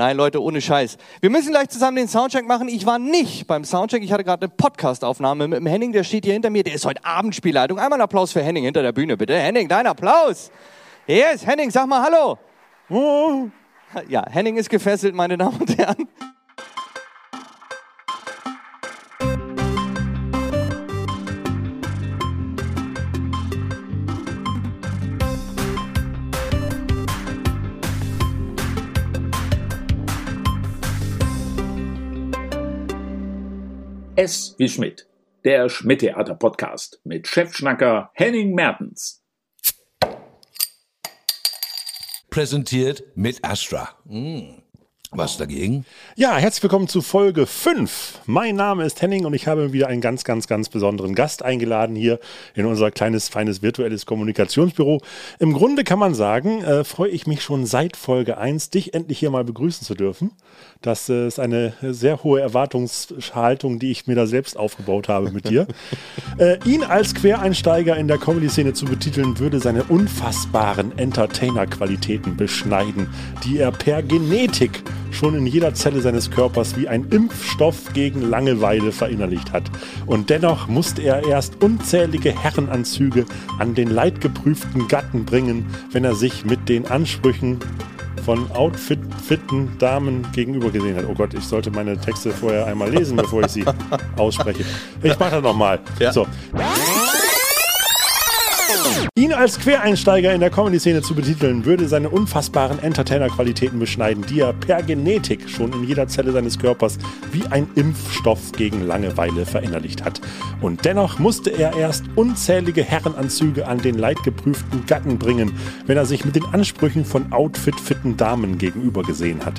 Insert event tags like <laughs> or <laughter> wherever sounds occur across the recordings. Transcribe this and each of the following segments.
Nein, Leute, ohne Scheiß. Wir müssen gleich zusammen den Soundcheck machen. Ich war nicht beim Soundcheck. Ich hatte gerade eine Podcast-Aufnahme mit dem Henning, der steht hier hinter mir. Der ist heute Abendspielleitung. Einmal einen Applaus für Henning hinter der Bühne, bitte. Henning, dein Applaus. Yes, Henning, sag mal Hallo. Ja, Henning ist gefesselt, meine Damen und Herren. S wie Schmidt, der Schmidt-Theater-Podcast mit Chefschnacker Henning Mertens. Präsentiert mit Astra. Mm. Was dagegen? Ja, herzlich willkommen zu Folge 5. Mein Name ist Henning und ich habe wieder einen ganz, ganz, ganz besonderen Gast eingeladen hier in unser kleines, feines virtuelles Kommunikationsbüro. Im Grunde kann man sagen, äh, freue ich mich schon seit Folge 1, dich endlich hier mal begrüßen zu dürfen. Das ist eine sehr hohe Erwartungshaltung, die ich mir da selbst aufgebaut habe mit dir. <laughs> äh, ihn als Quereinsteiger in der Comedy-Szene zu betiteln, würde seine unfassbaren Entertainer-Qualitäten beschneiden, die er per Genetik schon in jeder Zelle seines Körpers wie ein Impfstoff gegen Langeweile verinnerlicht hat. Und dennoch musste er erst unzählige Herrenanzüge an den leidgeprüften Gatten bringen, wenn er sich mit den Ansprüchen von outfitten Damen gegenüber gesehen hat. Oh Gott, ich sollte meine Texte vorher einmal lesen, bevor ich sie ausspreche. Ich mache das nochmal. Ja. So. Ihn als Quereinsteiger in der Comedy-Szene zu betiteln, würde seine unfassbaren Entertainer-Qualitäten beschneiden, die er per Genetik schon in jeder Zelle seines Körpers wie ein Impfstoff gegen Langeweile verinnerlicht hat. Und dennoch musste er erst unzählige Herrenanzüge an den leidgeprüften Gatten bringen, wenn er sich mit den Ansprüchen von outfit-fitten Damen gegenüber gesehen hat.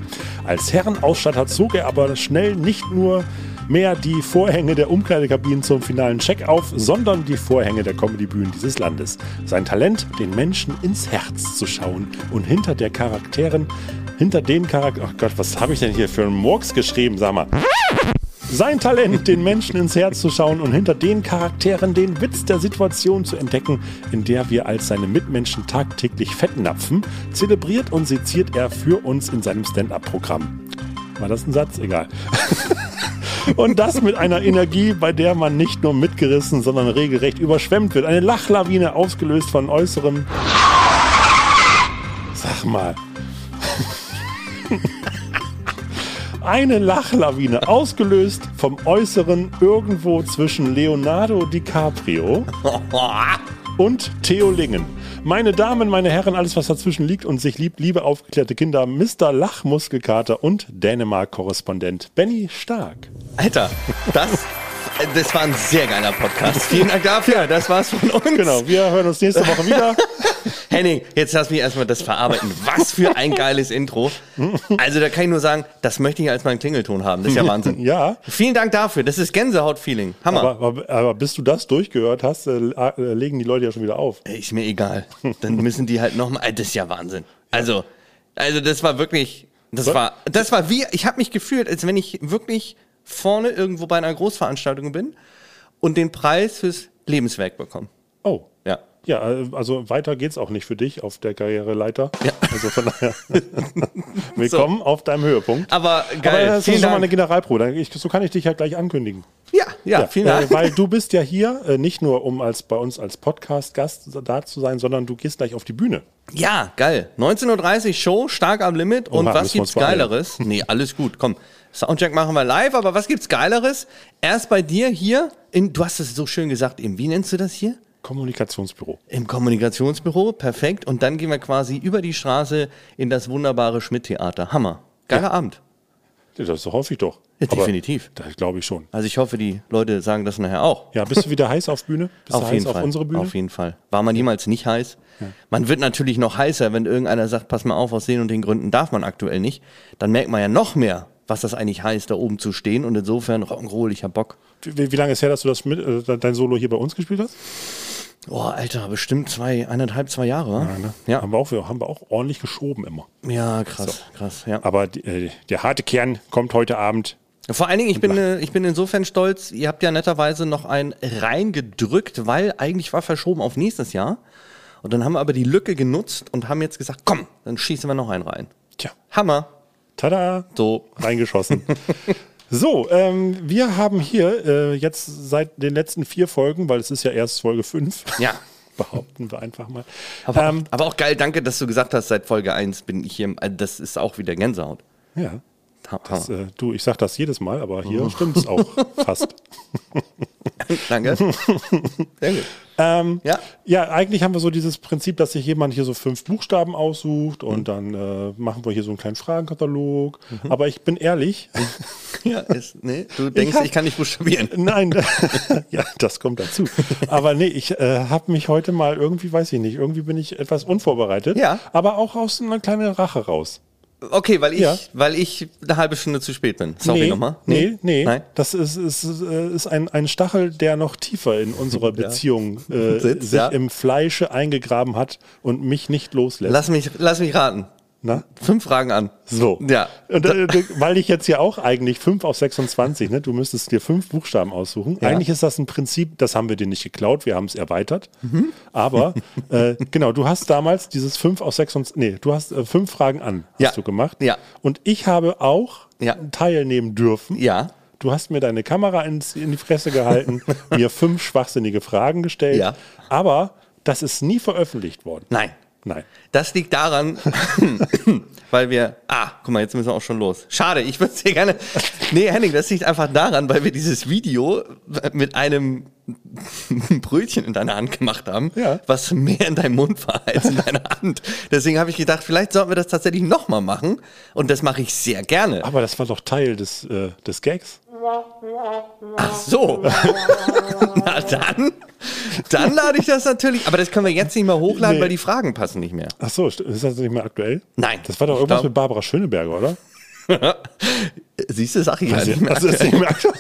Als Herrenausstatter zog er aber schnell nicht nur mehr die Vorhänge der Umkleidekabinen zum finalen Check auf, sondern die Vorhänge der Comedybühnen dieses Landes. Sein Talent, den Menschen ins Herz zu schauen und hinter der Charakteren, hinter den Charakteren, ach Gott, was habe ich denn hier für einen Murks geschrieben, sag mal. Sein Talent, den Menschen ins Herz zu schauen und hinter den Charakteren den Witz der Situation zu entdecken, in der wir als seine Mitmenschen tagtäglich fettnapfen, zelebriert und seziert er für uns in seinem Stand-up-Programm. War das ein Satz? Egal. <laughs> Und das mit einer Energie, bei der man nicht nur mitgerissen, sondern regelrecht überschwemmt wird. Eine Lachlawine ausgelöst von äußerem. Sag mal. <laughs> Eine Lachlawine ausgelöst vom Äußeren irgendwo zwischen Leonardo DiCaprio <laughs> und Theo Lingen. Meine Damen, meine Herren, alles was dazwischen liegt und sich liebt, liebe aufgeklärte Kinder, Mr. Lachmuskelkater und Dänemark-Korrespondent Benny Stark. Alter, das, das war ein sehr geiler Podcast. Vielen Dank dafür. Das war's von uns. Genau, wir hören uns nächste Woche wieder. <laughs> Henning, jetzt lass mich erstmal das verarbeiten. Was für ein geiles Intro. Also da kann ich nur sagen, das möchte ich als meinen Klingelton haben. Das ist ja Wahnsinn. <laughs> Ja. Vielen Dank dafür. Das ist Gänsehaut-Feeling. Hammer. Aber, aber, aber bis du das durchgehört hast, äh, äh, legen die Leute ja schon wieder auf. Ey, Ist mir egal. Dann müssen die halt nochmal. Das ist ja Wahnsinn. Also, also das war wirklich. Das Was? war, das war wie, ich habe mich gefühlt, als wenn ich wirklich vorne irgendwo bei einer Großveranstaltung bin und den Preis fürs Lebenswerk bekomme. Oh. Ja. Ja, äh, also weiter geht's auch nicht für dich auf der Karriereleiter. Ja. Also von daher. <laughs> Willkommen auf deinem Höhepunkt. Aber Aber geil. das ist Vielen schon mal eine Generalprobe. Ich, so kann ich dich ja gleich ankündigen. Ja, ja, vielen äh, Dank. Weil du bist ja hier äh, nicht nur, um als bei uns als Podcast-Gast da zu sein, sondern du gehst gleich auf die Bühne. Ja, geil. 19.30 Uhr Show, stark am Limit. Und Oha, was gibt's. Geileres? Nee, alles gut. Komm, Soundcheck machen wir live, aber was gibt's Geileres? Erst bei dir hier, in, du hast es so schön gesagt, eben, wie nennst du das hier? Kommunikationsbüro. Im Kommunikationsbüro, perfekt. Und dann gehen wir quasi über die Straße in das wunderbare Schmidt-Theater. Hammer. Geiler Abend. Ja, Das hoffe ich doch. Ja, definitiv. Das glaube ich schon. Also ich hoffe, die Leute sagen das nachher auch. Ja, bist du wieder heiß auf Bühne? <laughs> Bist du auf jeden auf Fall. unsere Bühne? Auf jeden Fall. War man jemals nicht heiß? Man wird natürlich noch heißer, wenn irgendeiner sagt, pass mal auf, aus den und den Gründen darf man aktuell nicht. Dann merkt man ja noch mehr, was das eigentlich heißt, da oben zu stehen. Und insofern, Rock'n'Roll, ich hab Bock. Wie, wie lange ist her, dass du das mit, äh, dein Solo hier bei uns gespielt hast? Oh, Alter, bestimmt zwei, eineinhalb, zwei Jahre, wa? ne? Ja. Haben, wir auch, haben wir auch ordentlich geschoben immer. Ja, krass, krass, ja. Aber äh, der harte Kern kommt heute Abend. Vor allen Dingen, ich bin, äh, ich bin insofern stolz, ihr habt ja netterweise noch einen reingedrückt, weil eigentlich war verschoben auf nächstes Jahr. Und dann haben wir aber die Lücke genutzt und haben jetzt gesagt, komm, dann schießen wir noch einen rein. Tja, Hammer. Tada! So. Reingeschossen. <laughs> so, ähm, wir haben hier äh, jetzt seit den letzten vier Folgen, weil es ist ja erst Folge 5, Ja. <laughs> behaupten wir einfach mal. Aber, ähm, aber auch geil, danke, dass du gesagt hast, seit Folge 1 bin ich hier. also Das ist auch wieder Gänsehaut. ja. Das, äh, du, ich sag das jedes Mal, aber hier <laughs> stimmt's auch fast. Danke. Sehr gut. Ähm, Ja. Ja, eigentlich haben wir so dieses Prinzip, dass sich jemand hier so fünf Buchstaben aussucht und dann äh, machen wir hier so einen kleinen Fragenkatalog. Aber ich bin ehrlich, <laughs> Ja, ist, nee, du denkst, hab- ich kann nicht buchstabieren. <laughs> nein, <laughs> ja, das kommt dazu. Aber nee, ich äh, habe mich heute mal irgendwie, weiß ich nicht, irgendwie bin ich etwas unvorbereitet. Ja. Aber auch aus einer kleinen Rache raus. Okay, weil ich, Ja. weil ich eine halbe Stunde zu spät bin. Sorry nee, nochmal. Nee, nee. Nein? Das ist, ist, äh, ist ein, ein Stachel, der noch tiefer in unserer Beziehung äh, Sitzt, sich ja. im Fleische eingegraben hat und mich nicht loslässt. Lass mich, lass mich raten. Na? Fünf Fragen an. So. Ja. Und, äh, weil ich jetzt ja auch eigentlich 5 auf 26, ne? du müsstest dir fünf Buchstaben aussuchen. Ja. Eigentlich ist das ein Prinzip, das haben wir dir nicht geklaut, wir haben es erweitert. Mhm. Aber äh, genau, du hast damals dieses 5 auf 26, nee, du hast äh, fünf Fragen an, hast Ja. du gemacht. Ja. Und ich habe auch Ja. teilnehmen dürfen. Ja. Du hast mir deine Kamera ins, in die Fresse gehalten, <laughs> mir fünf schwachsinnige Fragen gestellt. Ja. Aber das ist nie veröffentlicht worden. Nein. Nein. Das liegt daran, <laughs> weil wir. Ah, guck mal, jetzt müssen wir auch schon los. Schade, ich würde es dir gerne. Nee, Henning, das liegt einfach daran, weil wir dieses Video mit einem Brötchen in deiner Hand gemacht haben, Ja. was mehr in deinem Mund war als in deiner <laughs> Hand. Deswegen habe ich gedacht, vielleicht sollten wir das tatsächlich nochmal machen. Und das mache ich sehr gerne. Aber das war doch Teil des, äh, des Gags. Ach so. <laughs> Na dann. Dann lade ich das natürlich. Aber das können wir jetzt nicht mehr hochladen, Nee. weil die Fragen passen nicht mehr. Ach so, st- ist das nicht mehr aktuell? Nein. Das war doch irgendwas glaub- mit Barbara Schöneberger, oder? <laughs> Siehst du, sag ich ja Also, nicht mehr. also ist nicht mehr aktuell.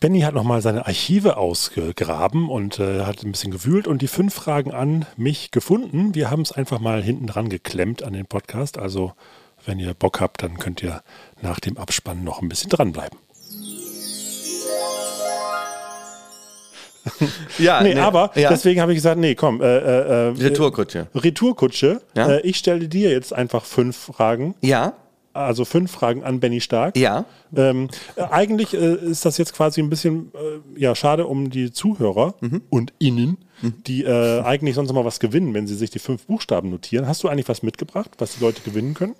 Benny hat nochmal seine Archive ausgegraben und äh, hat ein bisschen gewühlt und die fünf Fragen an mich gefunden. Wir haben es einfach mal hinten dran geklemmt an den Podcast. Also, wenn ihr Bock habt, dann könnt ihr nach dem Abspann noch ein bisschen dranbleiben. <laughs> Ja, Nee, aber ja. deswegen habe ich gesagt, nee, komm, äh, äh, äh, Retourkutsche. Retourkutsche. Ja. Äh, ich stelle dir jetzt einfach fünf Fragen. Ja, Also fünf Fragen an Benny Stark. ja. Ähm, äh, eigentlich äh, ist das jetzt quasi ein bisschen äh, ja, schade um die Zuhörer Mhm. und Innen, die äh, eigentlich sonst immer was gewinnen, wenn sie sich die fünf Buchstaben notieren. Hast du eigentlich was mitgebracht, was die Leute gewinnen können?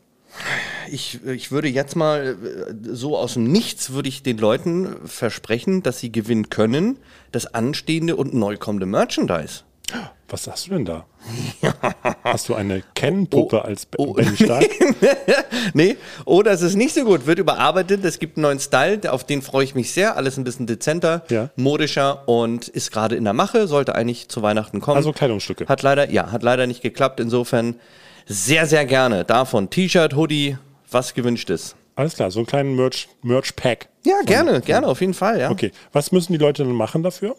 Ich, ich würde jetzt mal äh, so aus dem Nichts würde ich den Leuten versprechen, dass sie gewinnen können, das anstehende und neu kommende Merchandise. Was hast du denn da? <laughs> Hast du eine Ken-Puppe als Be oh. Benny Stark? <laughs> nee, oder es ist nicht so gut, wird überarbeitet. Es gibt einen neuen Style, auf den freue ich mich sehr. Alles ein bisschen dezenter, Ja. modischer und ist gerade in der Mache, sollte eigentlich zu Weihnachten kommen. Also Kleidungsstücke. Hat leider, ja, hat leider nicht geklappt. Insofern sehr, sehr gerne davon. T-Shirt, Hoodie, was gewünscht ist. Alles klar, so einen kleinen Merch- Merch-Pack. Ja, gerne, gerne, auf jeden Fall, ja. okay, was müssen die Leute dann machen dafür?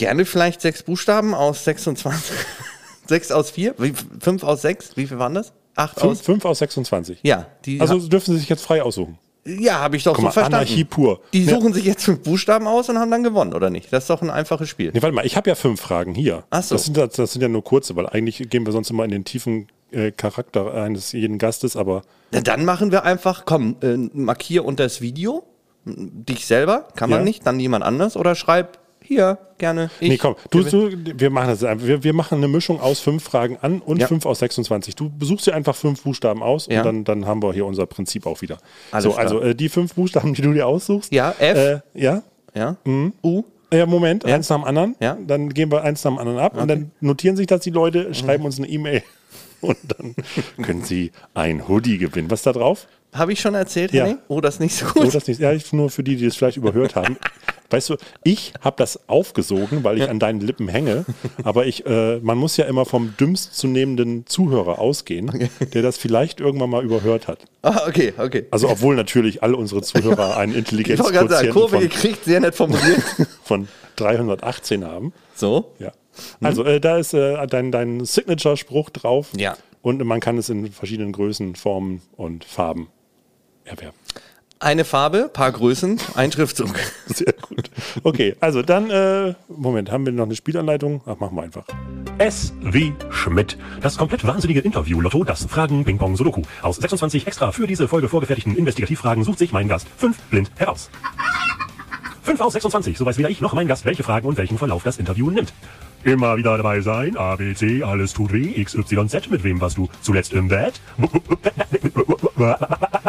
Gerne vielleicht sechs Buchstaben aus 26. <laughs> sechs aus vier? Wie, fünf aus sechs? Wie viel waren das? Acht Fünf, aus? fünf aus 26. Ja, die Also dürfen sie sich jetzt frei aussuchen. ja, habe ich doch Guck so mal, verstanden. Anarchie pur. Die Ja. suchen sich jetzt fünf Buchstaben aus und haben dann gewonnen, oder nicht? Das ist doch ein einfaches Spiel. Nee, warte mal, ich habe ja fünf Fragen hier. Ach so. das, sind, das das sind ja nur kurze, weil eigentlich gehen wir sonst immer in den tiefen äh, Charakter eines jeden Gastes, aber Na, Dann machen wir einfach, komm, äh, markier unter das Video dich selber, kann man Ja. nicht, dann jemand anders oder schreib hier gerne. Ich nee, komm, du, du, wir machen das einfach. Wir, wir machen eine Mischung aus fünf Fragen an und Ja. fünf aus 26. Du besuchst dir einfach fünf Buchstaben aus Ja. und dann, dann haben wir hier unser Prinzip auch wieder. Alles so, klar. also äh, die fünf Buchstaben, die du dir aussuchst. Ja, F. Äh, ja. ja? U. Ja, Moment, eins nach dem anderen. Ja. Dann gehen wir eins nach dem anderen ab und dann notieren sich das die Leute, schreiben uns eine E-Mail <laughs> und dann können sie ein Hoodie gewinnen. Was ist da drauf? Habe ich schon erzählt, Ja. Henning? Oh, das ist nicht so gut. Oh, das nicht. Ja, ich- nur für die, die es vielleicht überhört haben. <laughs> Weißt du, ich habe das aufgesogen, weil ich an deinen Lippen hänge. Aber ich, äh, man muss ja immer vom dümmst zu nehmenden Zuhörer ausgehen, der das vielleicht irgendwann mal überhört hat. ah, okay, okay. Also obwohl natürlich alle unsere Zuhörer <laughs> einen gerade sagen, Intelligenzquotienten Kurve von, gekriegt, sehr nett formuliert. <laughs> von 318 haben. so. Ja. Also äh, da ist äh, dein, dein Signature-Spruch drauf. Ja. Und man kann es in verschiedenen Größen, Formen und Farben erwerben. Eine Farbe, paar Größen, ein Schriftzug. <laughs> Sehr gut. Okay, also dann, äh, Moment, haben wir noch eine Spielanleitung? Ach, machen wir einfach. S wie Schmidt. Das komplett wahnsinnige Interview Lotto, das Fragen Ping Pong Sudoku. Aus 26 extra für diese Folge vorgefertigten Investigativfragen sucht sich mein Gast fünf blind heraus. 5 aus 26, so weiß weder ich noch mein Gast, welche Fragen und welchen Verlauf das Interview nimmt. Immer wieder dabei sein, A, B, C, alles tut weh, X, Y, Z, mit wem warst du zuletzt im Bett?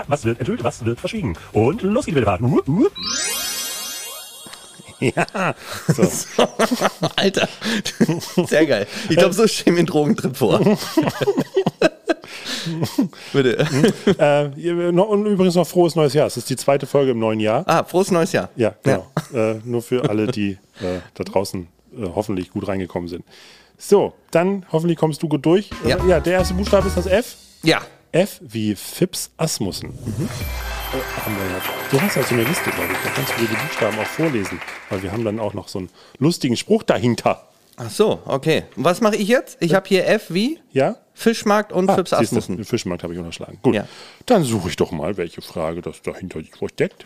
Was wird enthüllt, was wird verschwiegen? Und los geht die Fahrt. Ja, so. <laughs> Alter, sehr geil. Ich glaube, so stehen wir in Drogentrip vor. <laughs> Bitte. äh, ihr- noch- und übrigens noch frohes neues Jahr. Es ist die zweite Folge im neuen Jahr. Ah, frohes neues Jahr. Ja, genau. Äh, nur für alle, die äh, da draußen äh, hoffentlich gut reingekommen sind. So, dann hoffentlich kommst du gut durch. Ja. Äh, ja der erste Buchstabe ist das F. Ja. F wie Fips Asmussen. Äh, wir ja. Du hast also eine Liste, glaube ich. Da kannst du dir die Buchstaben auch vorlesen. Weil wir haben dann auch noch so einen lustigen Spruch dahinter. Ach so, okay. Und was mache ich jetzt? Ich habe hier F wie Ja? Fischmarkt und Ah, Fips Asmussen. Den Fischmarkt habe ich unterschlagen. Gut, Ja. dann suche ich doch mal, welche Frage das dahinter sich versteckt.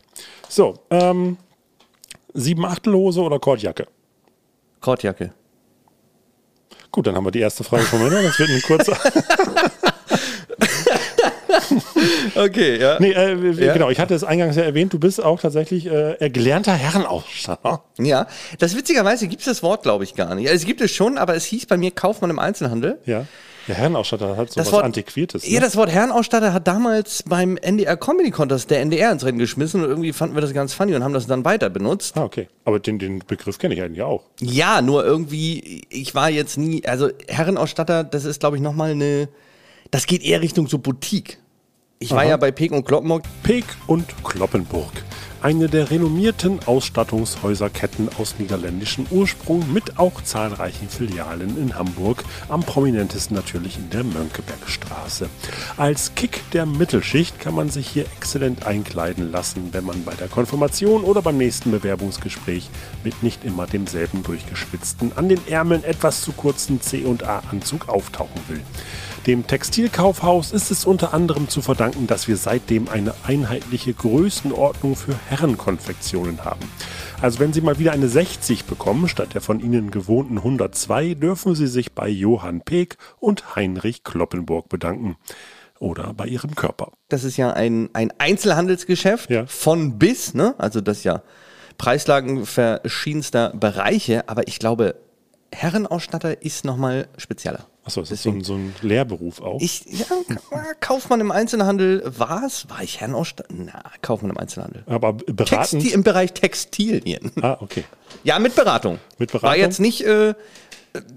So, ähm, sieben Achtelhose oder Kordjacke? Kordjacke. Gut, dann haben wir die erste Frage schon mal. Das wird ein kurzer. <laughs> Okay, ja. nee, äh, Ja. genau, ich hatte es eingangs ja erwähnt, du bist auch tatsächlich äh, gelernter Herrenausstatter. Ja, das witzigerweise gibt es das Wort, glaube ich, gar nicht. Also, es gibt es schon, aber es hieß bei mir Kaufmann im Einzelhandel. Ja. Der Herrenausstatter hat so Das was Wort, Antiquiertes. Ne? Ja, das Wort Herrenausstatter hat damals beim NDR Comedy Contest der NDR ins Rennen geschmissen und irgendwie fanden wir das ganz funny und haben das dann weiter benutzt. ah, okay. Aber den, den Begriff kenne ich eigentlich auch. Ja, nur irgendwie, ich war jetzt nie, also Herrenausstatter, das ist, glaube ich, nochmal eine, das geht eher Richtung so Boutique. Ich war Aha. ja bei Peek und Kloppenburg. Peek und Kloppenburg. Eine der renommierten Ausstattungshäuserketten aus niederländischem Ursprung mit auch zahlreichen Filialen in Hamburg, am prominentesten natürlich in der Mönckebergstraße. Als Kick der Mittelschicht kann man sich hier exzellent einkleiden lassen, wenn man bei der Konfirmation oder beim nächsten Bewerbungsgespräch mit nicht immer demselben durchgeschwitzten, an den Ärmeln etwas zu kurzen C&A-Anzug auftauchen will. Dem Textilkaufhaus ist es unter anderem zu verdanken, dass wir seitdem eine einheitliche Größenordnung für Herrenkonfektionen haben. Also wenn Sie mal wieder eine 60 bekommen, statt der von Ihnen gewohnten 102, dürfen Sie sich bei Johann Peek und Heinrich Kloppenburg bedanken. Oder bei Ihrem Körper. Das ist ja ein, ein Einzelhandelsgeschäft Ja. von bis, ne? Also das ja Preislagen verschiedenster Bereiche, aber ich glaube, Herrenausstatter ist nochmal spezieller. Achso, es ist so ein, so ein Lehrberuf auch. Ich, ja, Kaufmann im Einzelhandel war es? War ich Herrenausstatter? Na, Kaufmann im Einzelhandel. Aber beratend. Textil, Im Bereich Textilien. Ah, okay. Ja, mit Beratung. Mit Beratung? War jetzt nicht, äh,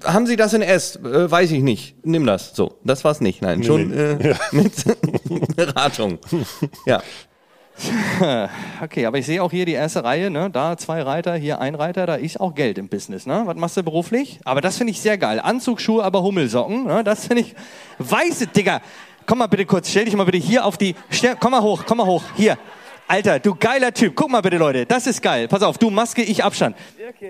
haben Sie das in S? Äh, weiß ich nicht. Nimm das. So, das war's nicht. Nein, schon nee. Äh, mit <laughs> Beratung. Ja. <laughs> Okay, aber ich sehe auch hier die erste Reihe, ne? Da zwei Reiter, hier ein Reiter, da ist auch Geld im Business, ne? Was machst du beruflich? Aber das finde ich sehr geil. Anzugsschuhe, aber Hummelsocken, ne? Das finde ich. Weiße, Digga. Komm mal bitte kurz, stell dich mal bitte hier auf die. Stell, komm mal hoch, komm mal hoch. Hier. Alter, du geiler Typ. Guck mal bitte, Leute. Das ist geil. Pass auf, du Maske, ich Abstand.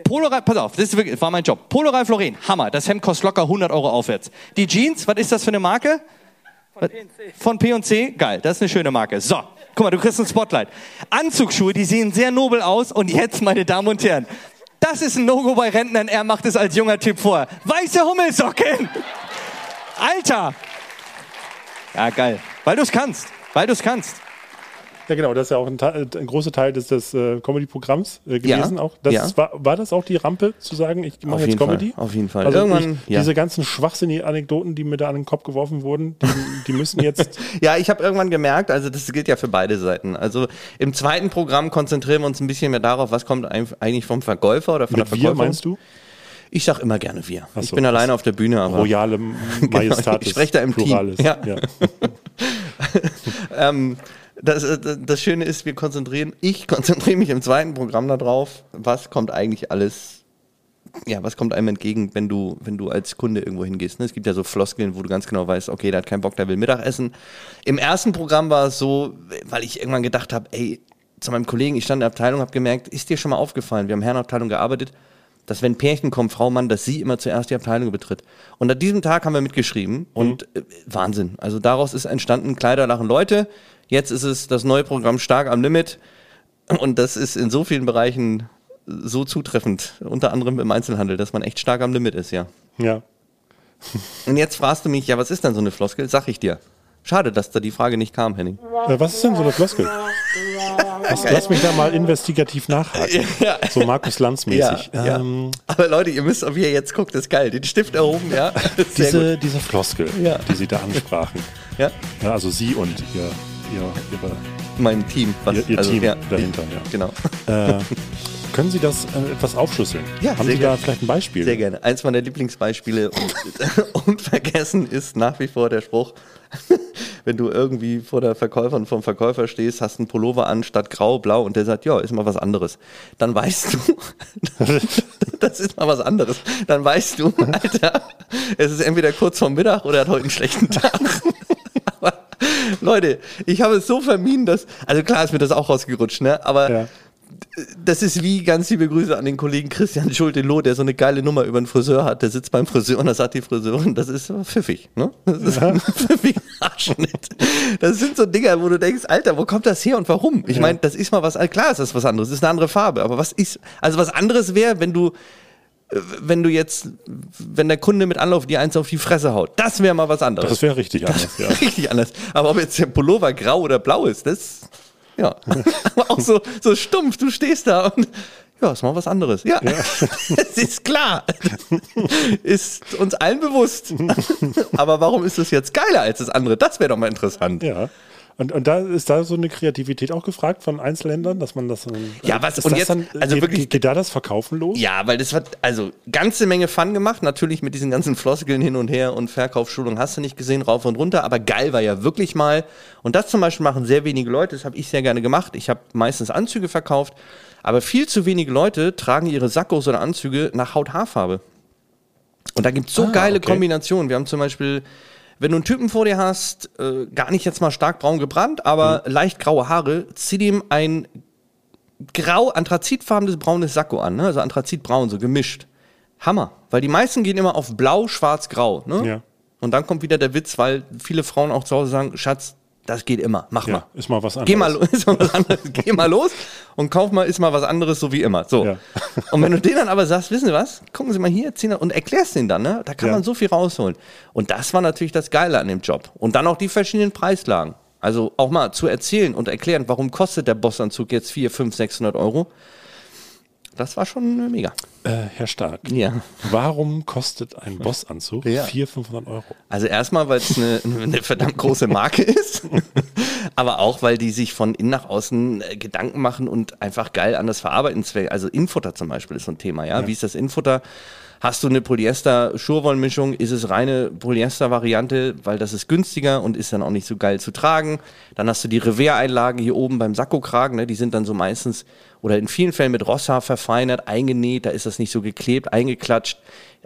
Polareif, pass auf, das ist wirklich, das war mein Job. Polareif Loren, Hammer. Das Hemd kostet locker 100 Euro aufwärts. Die Jeans, was ist das für eine Marke? Von P&C? Geil, das ist eine schöne Marke. So, guck mal, du kriegst ein Spotlight. Anzugsschuhe, die sehen sehr nobel aus. Und jetzt, meine Damen und Herren, das ist ein No-Go bei Rentnern. Er macht es als junger Typ vor. Weiße Hummelsocken! Alter! Ja, geil. Weil du es kannst. Weil du es kannst. Ja, genau, das ist ja auch ein, ein großer Teil des, des äh, Comedy-Programms äh, gewesen. Ja, auch. Das ja. war, war das auch die Rampe, zu sagen, ich mache jetzt jeden Fall, Comedy? auf jeden Fall. Also Irgendwann, ich, ja. diese ganzen schwachsinnigen Anekdoten, die mir da an den Kopf geworfen wurden, die, die müssen jetzt. <laughs> Ja, ich habe irgendwann gemerkt, also das gilt ja für beide Seiten. Also im zweiten Programm konzentrieren wir uns ein bisschen mehr darauf, was kommt eigentlich vom Verkäufer oder von Mit der wir Verkäuferin. meinst du? Ich sag immer gerne wir. Ach ich so, bin alleine auf der Bühne, aber Royale <laughs> Majestatis. ich spreche da im Team. Pluralis. Ja. Ja. <laughs> ähm, das, äh, das Schöne ist, wir konzentrieren, ich konzentriere mich im zweiten Programm darauf, was kommt eigentlich alles, ja, was kommt einem entgegen, wenn du, wenn du als Kunde irgendwo hingehst. Ne? Es gibt ja so Floskeln, wo du ganz genau weißt, okay, der hat keinen Bock, der will Mittagessen. Im ersten Programm war es so, weil ich irgendwann gedacht habe, ey, zu meinem Kollegen, ich stand in der Abteilung, habe gemerkt, ist dir schon mal aufgefallen, wir haben Herrenabteilung gearbeitet, dass wenn Pärchen kommen, Frau, Mann, dass sie immer zuerst die Abteilung betritt. Und an diesem Tag haben wir mitgeschrieben und äh, Wahnsinn. Also daraus ist entstanden, Kleider lachen Leute. Jetzt ist es das neue Programm Stark am Limit. Und das ist in so vielen Bereichen so zutreffend, unter anderem im Einzelhandel, dass man echt stark am Limit ist, ja. Ja. Und jetzt fragst du mich, ja, was ist denn so eine Floskel? Sag ich dir. Schade, dass da die Frage nicht kam, Henning. Äh, was ist denn so eine Floskel? Lass, lass mich da mal investigativ nachhaken. Ja. So Markus Lanz-mäßig. Ja, ja. Ähm, Aber Leute, ihr müsst, ob ihr jetzt guckt, ist geil. Den Stift erhoben, ja. <laughs> Diese, diese Floskel, Ja. die Sie da ansprachen. Ja, Ja, also Sie und Ihr, ihr, Ihre, mein Team. Was, Ihr- Ihr Team ja, dahinter, ja. Genau. äh, können Sie das äh, etwas aufschlüsseln? Ja, Haben Sie da gerne. vielleicht ein Beispiel? Sehr gerne. Eins meiner Lieblingsbeispiele und <laughs> unvergessen ist nach wie vor der Spruch, <laughs> wenn du irgendwie vor der Verkäuferin vom Verkäufer stehst, hast einen Pullover an statt grau, blau und der sagt, ja, ist mal was anderes. Dann weißt du, <laughs> das ist mal was anderes. Dann weißt du, Alter, es ist entweder kurz vorm Mittag oder er hat heute einen schlechten Tag. <laughs> Leute, ich habe es so vermieden, dass, also klar ist mir das auch rausgerutscht, ne? Aber Ja. das ist wie ganz liebe Grüße an den Kollegen Christian Schulte-Loh, der so eine geile Nummer über einen Friseur hat. Der sitzt beim Friseur und da sagt die Friseurin, das ist pfiffig, ne? Das ist ein pfiffiger Haarschnitt. Das sind so Dinger, wo du denkst, Alter, wo kommt das her und warum? Ich meine, das ist mal was, klar ist das was anderes, ist eine andere Farbe, aber was ist, also was anderes wäre, wenn du, wenn du jetzt, wenn der Kunde mit Anlauf dir eins auf die Fresse haut. Das wäre mal was anderes. Das wäre richtig anders, ja. Richtig anders. Aber ob jetzt der Pullover grau oder blau ist, das, ja. <laughs> Aber auch so, so stumpf, du stehst da und, ja, ist mal was anderes. Ja, es <laughs> ist klar. ist uns allen bewusst. <laughs> Aber warum ist das jetzt geiler als das andere? Das wäre doch mal interessant. Ja. Und, und da ist da so eine Kreativität auch gefragt von Einzelhändlern, dass man das dann. Ja, was- ist und das jetzt- dann, also geht, wirklich- Geht, da das Verkaufen los? Ja, weil das hat also ganze Menge Fun gemacht. Natürlich mit diesen ganzen Floskeln hin und her und Verkaufsschulung hast du nicht gesehen, rauf und runter. Aber geil war ja wirklich mal. Und das zum Beispiel machen sehr wenige Leute. Das habe ich sehr gerne gemacht. Ich habe meistens Anzüge verkauft. Aber viel zu wenige Leute tragen ihre Sakkos oder Anzüge nach Haut-Haarfarbe. Und da gibt es so Ah, geile okay. Kombinationen. Wir haben zum Beispiel, wenn du einen Typen vor dir hast, äh, gar nicht jetzt mal stark braun gebrannt, aber Mhm. leicht graue Haare, zieh dem ein grau, anthrazitfarbenes braunes Sakko an, ne? also anthrazitbraun, so gemischt. Hammer, weil die meisten gehen immer auf blau, schwarz, grau. Ne? Ja. Und dann kommt wieder der Witz, weil viele Frauen auch zu Hause sagen, Schatz, das geht immer, mach Ja, mal. ist mal was anderes. Geh mal, <laughs> ist mal was anderes. <laughs> Geh mal los und kauf mal, ist mal was anderes, so wie immer. So. Ja. <laughs> Und wenn du denen dann aber sagst, wissen Sie was, gucken Sie mal hier, ziehen und erklärst denen dann, ne? da kann Ja. man so viel rausholen. Und das war natürlich das Geile an dem Job. Und dann auch die verschiedenen Preislagen. Also auch mal zu erzählen und erklären, warum kostet der Bossanzug jetzt 4, 5, 600 Euro. Das war schon äh, mega. Äh, Herr Stark, Ja. warum kostet ein Bossanzug Ja. 400, 500 Euro? Also erstmal, weil es eine, eine verdammt große Marke ist, <laughs> aber auch, weil die sich von innen nach außen äh, Gedanken machen und einfach geil an das Verarbeiten. zwä- Also Infutter zum Beispiel ist so ein Thema, ja. Wie ist das Infutter? Hast du eine Polyester-Schurwollmischung? Ist es reine Polyester-Variante, weil das ist günstiger und ist dann auch nicht so geil zu tragen. Dann hast du die Revers-Einlagen hier oben beim Sakkokragen, ne? die sind dann so meistens oder in vielen Fällen mit Rosshaar verfeinert, eingenäht, da ist das nicht so geklebt, eingeklatscht.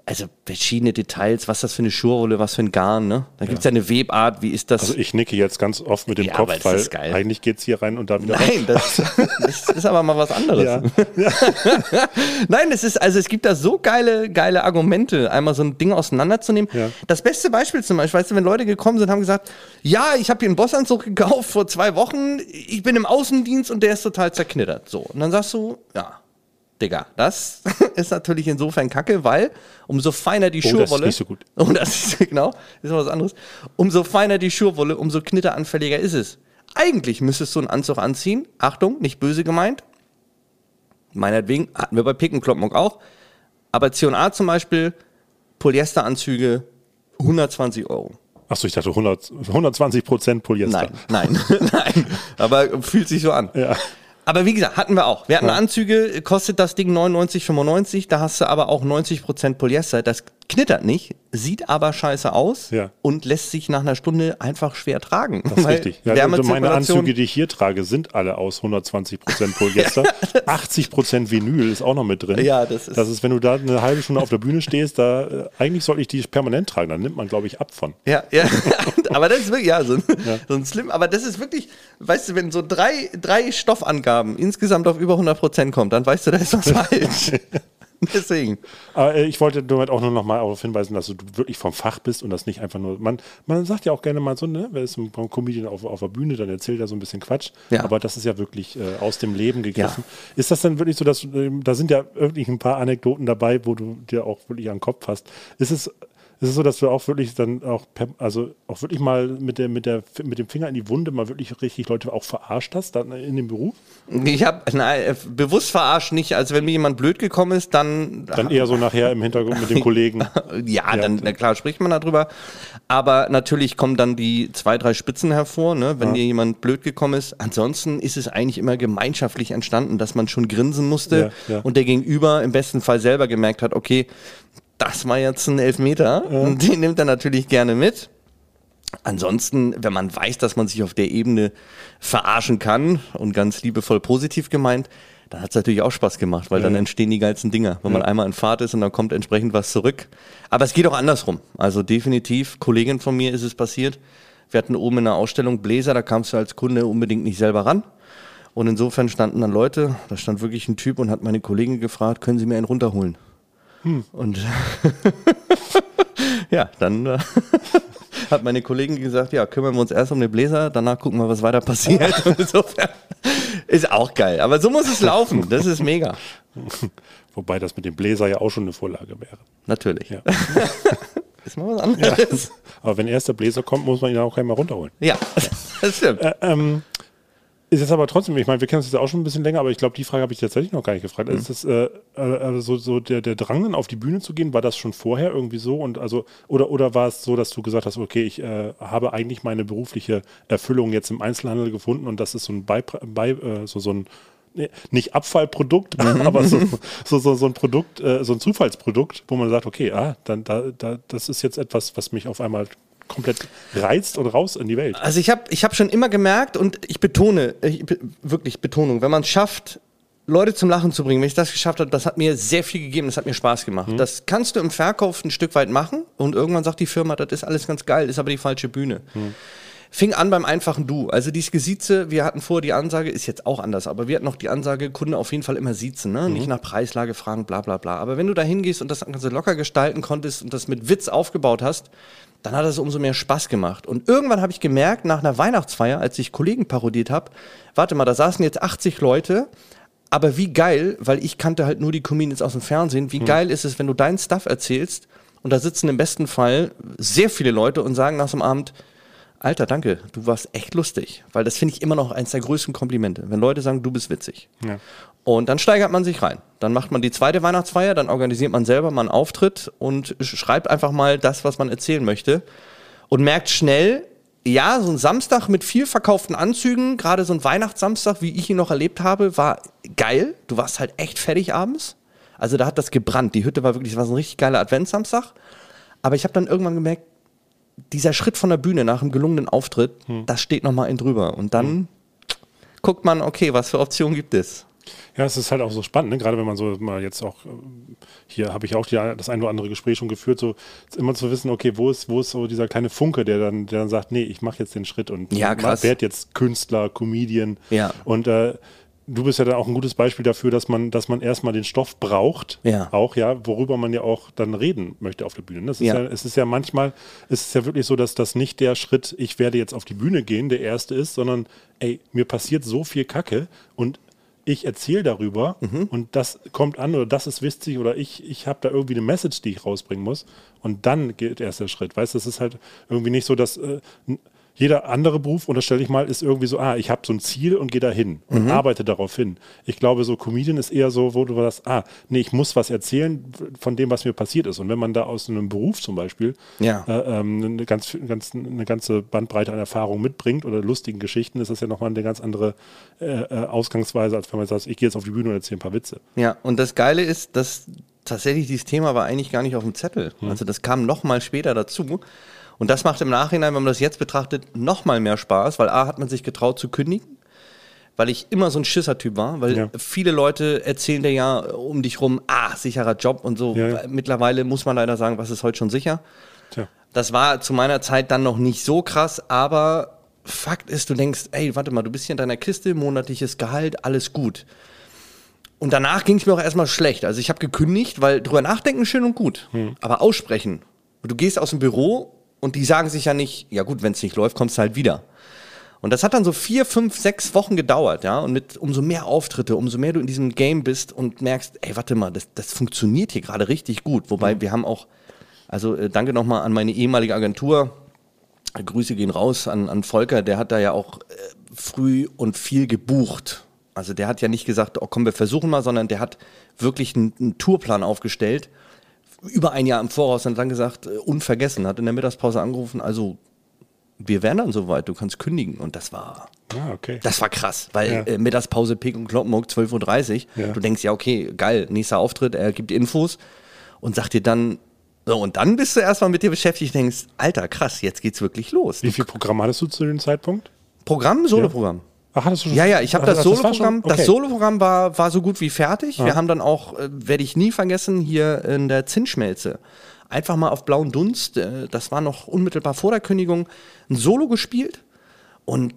Also verschiedene Details, was das für eine Schurwolle, was für ein Garn, ne? Da gibt's ja eine Webart, wie ist das? Also ich nicke jetzt ganz oft mit dem Ja, Kopf, weil eigentlich geht's hier rein und da wieder Nein, das, das ist aber mal was anderes. <laughs> Ja. Nein, es ist, also es gibt da so geile, geile Argumente, einmal so ein Ding auseinanderzunehmen. Ja. Das beste Beispiel zum Beispiel, weißt du, wenn Leute gekommen sind, haben gesagt, ja, ich habe hier einen Bossanzug gekauft vor zwei Wochen, ich bin im Außendienst und der ist total zerknittert. So. Und dann sagst du, ja, Digga, das <laughs> ist natürlich insofern kacke, weil umso feiner die Oh, das ist Schurwolle. nicht so gut. Und <laughs> das ist <laughs> genau, ist was anderes. Umso feiner die Schurwolle, umso knitteranfälliger ist es. Eigentlich müsstest du einen Anzug anziehen. Achtung, nicht böse gemeint. Meinetwegen hatten wir bei Pickenkloppmock auch. Aber C&A zum Beispiel, Polyesteranzüge, 120 Euro. Achso, ich dachte 100, 120 Prozent Polyester. Nein, nein, nein. Aber fühlt sich so an. Ja. Aber wie gesagt, hatten wir auch. Wir hatten Anzüge, kostet das Ding 99,95, da hast du aber auch 90% Polyester. Das knittert nicht, sieht aber scheiße aus Ja. und lässt sich nach einer Stunde einfach schwer tragen. Das ist richtig. Ja, also meine Anzüge, die ich hier trage, sind alle aus 120 Prozent Polyester. <laughs> 80 Prozent Vinyl ist auch noch mit drin. Ja, das ist- Das ist, wenn du da eine halbe Stunde auf der Bühne stehst, da äh, eigentlich sollte ich die permanent tragen. Dann nimmt man, glaube ich, ab von. Ja, ja. <laughs> aber das ist wirklich, ja, so ein, so ein Slim. Aber das ist wirklich, weißt du, wenn so drei, drei Stoffangaben insgesamt auf über 100 Prozent kommt, dann weißt du, da ist was <laughs> falsch. <laughs> Deswegen. Aber äh, ich wollte damit auch nur noch mal darauf hinweisen, dass du wirklich vom Fach bist und das nicht einfach nur. Man, man sagt ja auch gerne mal so, ne, wer ist ein Comedian auf, auf der Bühne, dann erzählt er so ein bisschen Quatsch. Ja. Aber das ist ja wirklich äh, aus dem Leben gegriffen. Ist das dann wirklich so, dass äh, da sind ja wirklich ein paar Anekdoten dabei, wo du dir auch wirklich an den Kopf hast. Ist es ist es so, dass du auch wirklich dann auch, per, also auch wirklich mal mit, der, mit, der, mit dem Finger in die Wunde mal wirklich richtig Leute auch verarscht hast dann in dem Beruf? Ich habe äh, bewusst verarscht nicht. Also wenn mir jemand blöd gekommen ist, dann Dann eher so nachher im Hintergrund mit den <laughs> Kollegen. ja, dann na klar spricht man darüber. Aber natürlich kommen dann die zwei, drei Spitzen hervor, ne, wenn dir jemand blöd gekommen ist. Ansonsten ist es eigentlich immer gemeinschaftlich entstanden, dass man schon grinsen musste Ja, ja. und der Gegenüber im besten Fall selber gemerkt hat, okay, das war jetzt ein Elfmeter. Und den nimmt er natürlich gerne mit. Ansonsten, wenn man weiß, dass man sich auf der Ebene verarschen kann und ganz liebevoll positiv gemeint, dann hat es natürlich auch Spaß gemacht, weil dann entstehen die geilsten Dinger, wenn man einmal in Fahrt ist und dann kommt entsprechend was zurück. Aber es geht auch andersrum. Also definitiv, Kollegin von mir ist es passiert. Wir hatten oben in der Ausstellung Bläser, da kamst du als Kunde unbedingt nicht selber ran. Und insofern standen dann Leute, da stand wirklich ein Typ und hat meine Kollegin gefragt, können Sie mir einen runterholen? Und <laughs> ja, dann äh, <laughs> hat meine Kollegin gesagt, ja, kümmern wir uns erst um den Bläser, danach gucken wir, was weiter passiert. <laughs> Und insofern ist auch geil. Aber so muss es laufen. Das ist mega. Wobei das mit dem Bläser ja auch schon eine Vorlage wäre. Natürlich. Ja. Ist mal was anderes. Aber wenn erst der Bläser kommt, muss man ihn auch einmal runterholen. Ja, das stimmt. Ähm, ist jetzt aber trotzdem, ich meine, wir kennen uns jetzt auch schon ein bisschen länger, aber ich glaube, die Frage habe ich tatsächlich noch gar nicht gefragt. Ist das äh, äh, so, so der, der Drang, dann auf die Bühne zu gehen, war das schon vorher irgendwie so? Und also, oder, oder war es so, dass du gesagt hast, okay, ich äh, habe eigentlich meine berufliche Erfüllung jetzt im Einzelhandel gefunden und das ist so ein bei, bei äh, so, so ein nee, nicht Abfallprodukt, <laughs> aber so, so, so, so ein Produkt, äh, so ein Zufallsprodukt, wo man sagt, okay, ah, dann da, da, das ist jetzt etwas, was mich auf einmal komplett reizt und raus in die Welt. Also ich habe ich hab schon immer gemerkt und ich betone, ich, wirklich Betonung, wenn man es schafft, Leute zum Lachen zu bringen, wenn ich das geschafft habe, das hat mir sehr viel gegeben, das hat mir Spaß gemacht. Das kannst du im Verkauf ein Stück weit machen und irgendwann sagt die Firma, das ist alles ganz geil, ist aber die falsche Bühne. Fing an beim einfachen Du. Also dieses Gesieze, wir hatten vorher die Ansage, ist jetzt auch anders, aber wir hatten noch die Ansage, Kunde auf jeden Fall immer siezen, ne? nicht nach Preislage fragen, bla bla bla. Aber wenn du da hingehst und das Ganze locker gestalten konntest und das mit Witz aufgebaut hast, dann hat es umso mehr Spaß gemacht. Und irgendwann habe ich gemerkt, nach einer Weihnachtsfeier, als ich Kollegen parodiert habe, warte mal, da saßen jetzt 80 Leute, aber wie geil, weil ich kannte halt nur die Comedians aus dem Fernsehen, wie geil ist es, wenn du deinen Stuff erzählst und da sitzen im besten Fall sehr viele Leute und sagen nach so einem Abend, Alter, danke, du warst echt lustig. Weil das finde ich immer noch eins der größten Komplimente, wenn Leute sagen, du bist witzig. Ja. Und dann steigert man sich rein. Dann macht man die zweite Weihnachtsfeier, dann organisiert man selber mal einen Auftritt und sch- schreibt einfach mal das, was man erzählen möchte. Und merkt schnell, ja, so ein Samstag mit viel verkauften Anzügen, gerade so ein Weihnachtssamstag, wie ich ihn noch erlebt habe, war geil. Du warst halt echt fertig abends. Also da hat das gebrannt. Die Hütte war wirklich, das war so ein richtig geiler Adventssamstag. Aber ich habe dann irgendwann gemerkt, dieser Schritt von der Bühne nach einem gelungenen Auftritt, das steht nochmal ein drüber. Und dann guckt man, okay, was für Optionen gibt es? Ja, es ist halt auch so spannend, ne? gerade wenn man so mal jetzt auch, ähm, hier habe ich auch die, das ein oder andere Gespräch schon geführt, so immer zu wissen, okay, wo ist, wo ist so dieser kleine Funke, der dann, der dann sagt, nee, ich mache jetzt den Schritt und Ja, werde jetzt Künstler, Comedian. Ja. Und äh, du bist ja dann auch ein gutes Beispiel dafür, dass man, dass man erstmal den Stoff braucht, Ja. auch, ja, worüber man ja auch dann reden möchte auf der Bühne. Das ist Ja. ja. es ist ja manchmal, es ist ja wirklich so, dass das nicht der Schritt, ich werde jetzt auf die Bühne gehen, der erste ist, sondern ey, mir passiert so viel Kacke und ich erzähle darüber Mhm. und das kommt an oder das ist witzig oder ich, ich habe da irgendwie eine Message, die ich rausbringen muss und dann geht erst der Schritt. Weißt du, das ist halt irgendwie nicht so, dass äh, jeder andere Beruf, unterstelle ich mal, ist irgendwie so, ah, ich habe so ein Ziel und gehe da hin und Mhm. arbeite darauf hin. Ich glaube, so Comedian ist eher so, wo du sagst, ah, nee, ich muss was erzählen von dem, was mir passiert ist. Und wenn man da aus einem Beruf zum Beispiel Ja. äh, ähm, eine, ganz, ganz, eine ganze Bandbreite an Erfahrung mitbringt oder lustigen Geschichten, ist das ja nochmal eine ganz andere äh, äh, Ausgangsweise, als wenn man sagt, ich gehe jetzt auf die Bühne und erzähle ein paar Witze. Ja, und das Geile ist, dass tatsächlich dieses Thema war eigentlich gar nicht auf dem Zettel. Also das kam noch mal später dazu. Und das macht im Nachhinein, wenn man das jetzt betrachtet, noch mal mehr Spaß, weil A hat man sich getraut zu kündigen, weil ich immer so ein Schissertyp war, weil Ja. viele Leute erzählen dir ja um dich rum, ah, sicherer Job und so. Ja. Mittlerweile muss man leider sagen, was ist heute schon sicher? Tja. Das war zu meiner Zeit dann noch nicht so krass, aber Fakt ist, du denkst, ey, warte mal, du bist hier in deiner Kiste, monatliches Gehalt, alles gut. Und danach ging es mir auch erstmal schlecht. Also ich habe gekündigt, weil drüber nachdenken schön und gut. Aber aussprechen. Du gehst aus dem Büro und die sagen sich ja nicht, ja gut, wenn es nicht läuft, kommst du halt wieder. Und das hat dann so vier, fünf, sechs Wochen gedauert, ja. Und mit umso mehr Auftritte, umso mehr du in diesem Game bist und merkst, ey, warte mal, das, das funktioniert hier gerade richtig gut. Wobei wir haben auch, also äh, danke nochmal an meine ehemalige Agentur. Grüße gehen raus an, an Volker, der hat da ja auch äh, früh und viel gebucht. Also der hat ja nicht gesagt, oh komm, wir versuchen mal, sondern der hat wirklich einen, einen Tourplan aufgestellt, über ein Jahr im Voraus und dann gesagt, äh, unvergessen, hat in der Mittagspause angerufen, also wir wären dann soweit, du kannst kündigen. Und das war, Ah, okay. das war krass, weil Ja. äh, Mittagspause Pick und Kloppenburg 12.30 Uhr. Ja. Du denkst, ja, okay, geil, nächster Auftritt, er gibt Infos und sagt dir dann, so, und dann bist du erstmal mit dir beschäftigt und denkst, Alter, krass, jetzt geht's wirklich los. Wie viel Programm hattest du zu dem Zeitpunkt? Programm, Soloprogramm. Ach, hattest du schon? Ja, ja, ich habe das Soloprogramm. Das okay. Soloprogramm war, war so gut wie fertig. Wir haben dann auch, äh, werde ich nie vergessen, hier in der Zinsschmelze einfach mal auf blauen Dunst, äh, das war noch unmittelbar vor der Kündigung, ein Solo gespielt und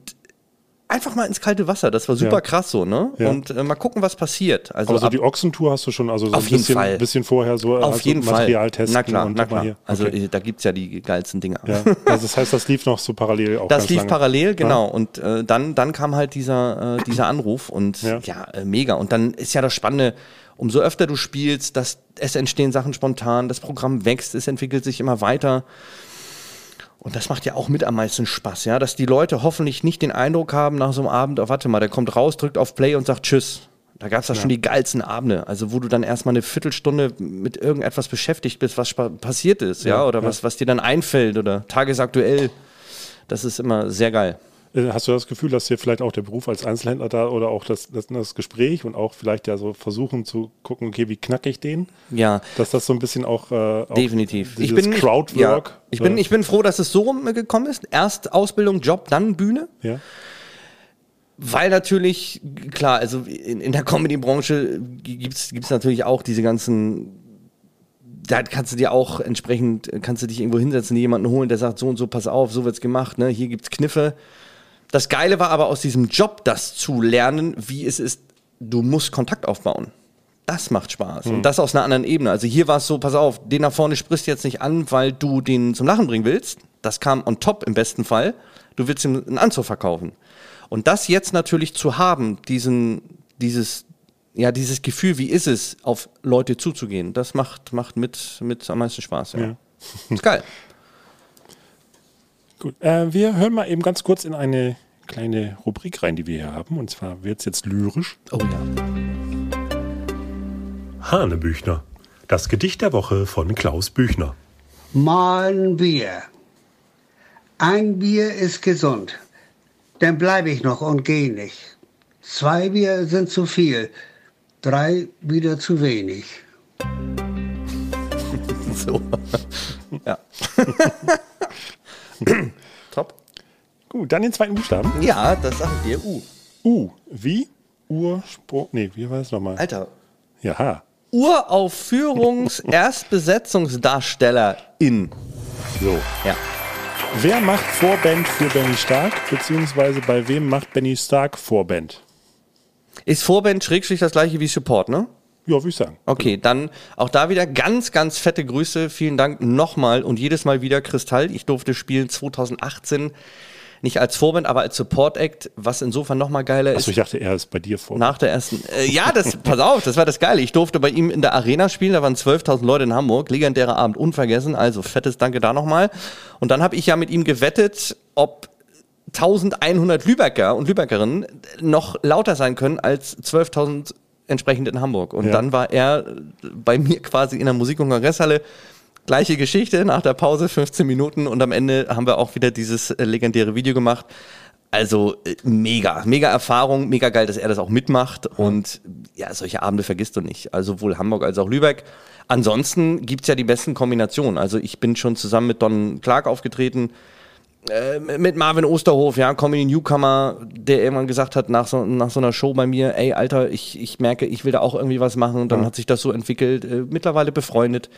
einfach mal ins kalte Wasser. Das war super Ja. krass so, ne? Ja. Und äh, mal gucken, was passiert. Also Aber so ab- die Ochsentour hast du schon, also so ein bisschen, bisschen vorher so auf also jeden Material Fall. testen Na klar, und na klar. Also Okay. äh, da gibt's ja die geilsten Dinger. ja. Also das heißt, das lief noch so parallel auch Das lief lange. parallel, genau. Und äh, dann, dann kam halt dieser, äh, dieser Anruf und Ja. ja, äh, mega. Und dann ist ja das Spannende, umso öfter du spielst, dass es entstehen Sachen spontan, das Programm wächst, es entwickelt sich immer weiter. Und das macht ja auch mit am meisten Spaß, ja, dass die Leute hoffentlich nicht den Eindruck haben nach so einem Abend, oh, warte mal, der kommt raus, drückt auf Play und sagt Tschüss. Da gab es ja schon die geilsten Abende, also wo du dann erstmal eine Viertelstunde mit irgendetwas beschäftigt bist, was passiert ist, ja, Ja, oder ja. Was, was dir dann einfällt oder tagesaktuell. Das ist immer sehr geil. Äh, Hast du das Gefühl, dass dir vielleicht auch der Beruf als Einzelhändler da oder auch das, das, das Gespräch und auch vielleicht ja so versuchen zu gucken, okay, wie knacke ich den? Ja, Dass das so ein bisschen auch, äh, definitiv. Ich bin, Crowdwork. Ja, ich, bin, äh, ich bin froh, dass es so rumgekommen ist. Erst Ausbildung, Job, dann Bühne. ja. Weil natürlich, klar, also in, in der Comedy-Branche gibt's gibt's natürlich auch diese ganzen, da kannst du dir auch entsprechend, kannst du dich irgendwo hinsetzen, jemanden holen, der sagt, so und so, pass auf, so wird's gemacht, ne? hier gibt's Kniffe. Das Geile war aber aus diesem Job, das zu lernen, wie es ist, du musst Kontakt aufbauen. Das macht Spaß. Und das aus einer anderen Ebene. Also hier war es so, pass auf, den nach vorne sprichst du jetzt nicht an, weil du den zum Lachen bringen willst. Das kam on top im besten Fall. Du willst ihm einen Anzug verkaufen. Und das jetzt natürlich zu haben, diesen, dieses, ja, dieses Gefühl, wie ist es, auf Leute zuzugehen, das macht, macht mit, mit am meisten Spaß. Ja. Ja. Ist geil. <laughs> Gut, äh, wir hören mal eben ganz kurz in eine kleine Rubrik rein, die wir hier haben. Und zwar wird es jetzt lyrisch. Oh ja. Hanebüchner. Das Gedicht der Woche von Klaus Büchner. Mal ein Bier. Ein Bier ist gesund. Dann bleibe ich noch und gehe nicht. Zwei Bier sind zu viel. Drei wieder zu wenig. <laughs> So. ja. <laughs> <clears throat> Gut, dann den zweiten Buchstaben. Ja, das sag ich dir. Uh. U, wie? Ursprung. Nee, wie war das nochmal? Alter. Ja. Uraufführungs-Erstbesetzungsdarstellerin. So. Ja. Wer macht Vorband für Benny Stark? Beziehungsweise bei wem macht Benny Stark Vorband? Ist Vorband schrägstrich das gleiche wie Support, ne? Ja, würde ich sagen. Okay, dann auch da wieder ganz, ganz fette Grüße. Vielen Dank nochmal und jedes Mal wieder Kristall. Ich durfte spielen 2018 nicht als Vorband, aber als Support Act, was insofern nochmal geiler ist. Achso, ich dachte, er ist bei dir vor. Nach der ersten, äh, ja, das, <laughs> pass auf, das war das Geile. Ich durfte bei ihm in der Arena spielen, da waren 12.000 Leute in Hamburg, legendärer Abend, unvergessen, also fettes Danke da nochmal. Und dann habe ich ja mit ihm gewettet, ob 1100 Lübecker und Lübeckerinnen noch lauter sein können als 12.000 entsprechend in Hamburg. Und Ja. dann war er bei mir quasi in der Musik- und Kongresshalle. Gleiche Geschichte, nach der Pause 15 Minuten und am Ende haben wir auch wieder dieses äh, legendäre Video gemacht. Also äh, mega, mega Erfahrung, mega geil, dass er das auch mitmacht und ja, solche Abende vergisst du nicht. Also sowohl Hamburg als auch Lübeck. Ansonsten gibt's ja die besten Kombinationen. Also ich bin schon zusammen mit Don Clark aufgetreten, äh, mit Marvin Osterhof, ja, Comedy Newcomer, der irgendwann gesagt hat nach so, nach so einer Show bei mir, ey Alter, ich, ich merke, ich will da auch irgendwie was machen. Und dann hat sich das so entwickelt, äh, mittlerweile befreundet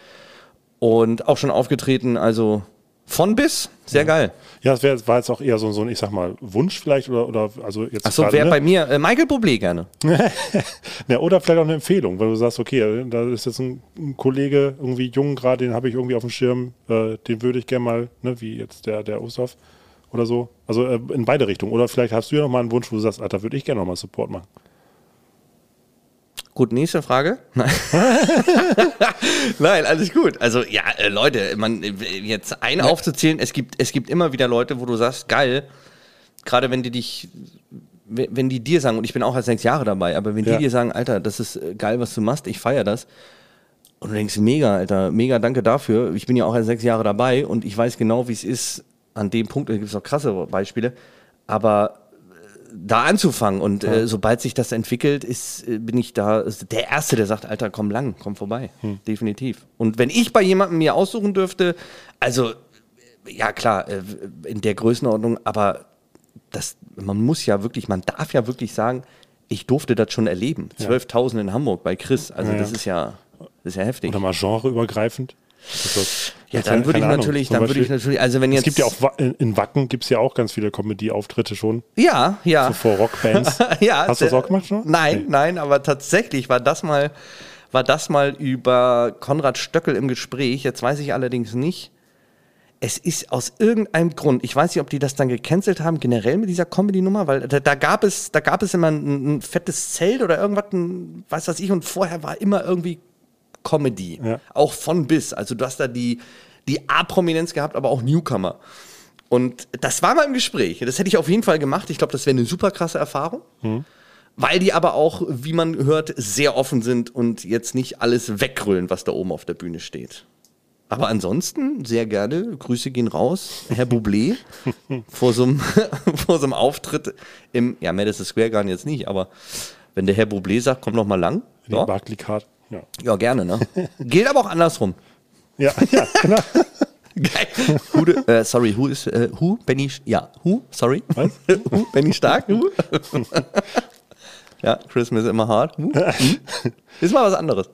und auch schon aufgetreten. Also Von bis, sehr geil. Ja, das wär, war jetzt auch eher so, so ein, ich sag mal, Wunsch vielleicht oder, oder also jetzt. Achso, wer ne? bei mir? Äh, Michael Bublé gerne. <laughs> Ja, oder vielleicht auch eine Empfehlung, weil du sagst, okay, da ist jetzt ein, ein Kollege irgendwie jung gerade, den habe ich irgendwie auf dem Schirm, äh, den würde ich gerne mal, ne, wie jetzt der, der Osthoff oder so. Also äh, in beide Richtungen. Oder vielleicht hast du ja noch mal einen Wunsch, wo du sagst, ah, da würde ich gerne noch mal Support machen. Gut, nächste Frage. Nein. <laughs> Nein, alles gut. Also ja, äh, Leute, man äh, jetzt ein aufzuzählen, es gibt es gibt immer wieder Leute, wo du sagst, geil, gerade wenn die dich wenn die dir sagen und ich bin auch erst sechs Jahre dabei, aber wenn Ja. die dir sagen, Alter, das ist äh, geil, was du machst, ich feier das. Und du denkst, mega, Alter, mega, danke dafür. Ich bin ja auch erst sechs Jahre dabei und ich weiß genau, wie es ist an dem Punkt. Da gibt es auch krasse Beispiele. Aber da anzufangen und äh, sobald sich das entwickelt, ist, äh, bin ich da der Erste, der sagt, Alter, komm lang, komm vorbei. Definitiv. Und wenn ich bei jemandem mir aussuchen dürfte, also äh, ja klar, äh, in der Größenordnung, aber das, man muss ja wirklich, man darf ja wirklich sagen, ich durfte das schon erleben. 12.000 in Hamburg bei Chris, also Ja, das ja. ist ja, das ist ja heftig. Oder mal genreübergreifend. Das- Ja, dann würde ich natürlich, dann würde ich natürlich, also wenn jetzt Es gibt ja auch Wa- in Wacken gibt es ja auch ganz viele Comedy-Auftritte schon. ja, ja, So vor Rockbands. <laughs> ja. Hast du das auch gemacht schon? Nein, Nee. nein, aber tatsächlich war das mal, war das mal über Konrad Stöckel im Gespräch. Jetzt weiß ich allerdings nicht. Es ist aus irgendeinem Grund, ich weiß nicht, ob die das dann gecancelt haben, generell mit dieser Comedy-Nummer, weil da, da gab es, da gab es immer ein, ein fettes Zelt oder irgendwas, ein, weiß was ich, und vorher war immer irgendwie Comedy. Ja. Auch von bis. Also du hast da die, die A-Prominenz gehabt, aber auch Newcomer. Und das war mal im Gespräch. Das hätte ich auf jeden Fall gemacht. Ich glaube, das wäre eine super krasse Erfahrung. Weil die aber auch, wie man hört, sehr offen sind und jetzt nicht alles weggrüllen, was da oben auf der Bühne steht. Aber ansonsten sehr gerne. Grüße gehen raus, Herr Bublé. <laughs> vor, so einem, <laughs> vor so einem Auftritt im, ja, Madison Square Garden jetzt nicht, aber wenn der Herr Bublé sagt, komm noch mal lang. Die Ja, Barclaycard. Ja. ja gerne, ne? <laughs> Gilt aber auch andersrum. Ja, ja, genau. <laughs> Geil. Who, de- äh, sorry, who ist, äh, who? Benny, ja, who? Sorry. Was? <laughs> who? Benny Stark? Who? ja, Christmas is immer hard. Who? Hm? Ist mal was anderes.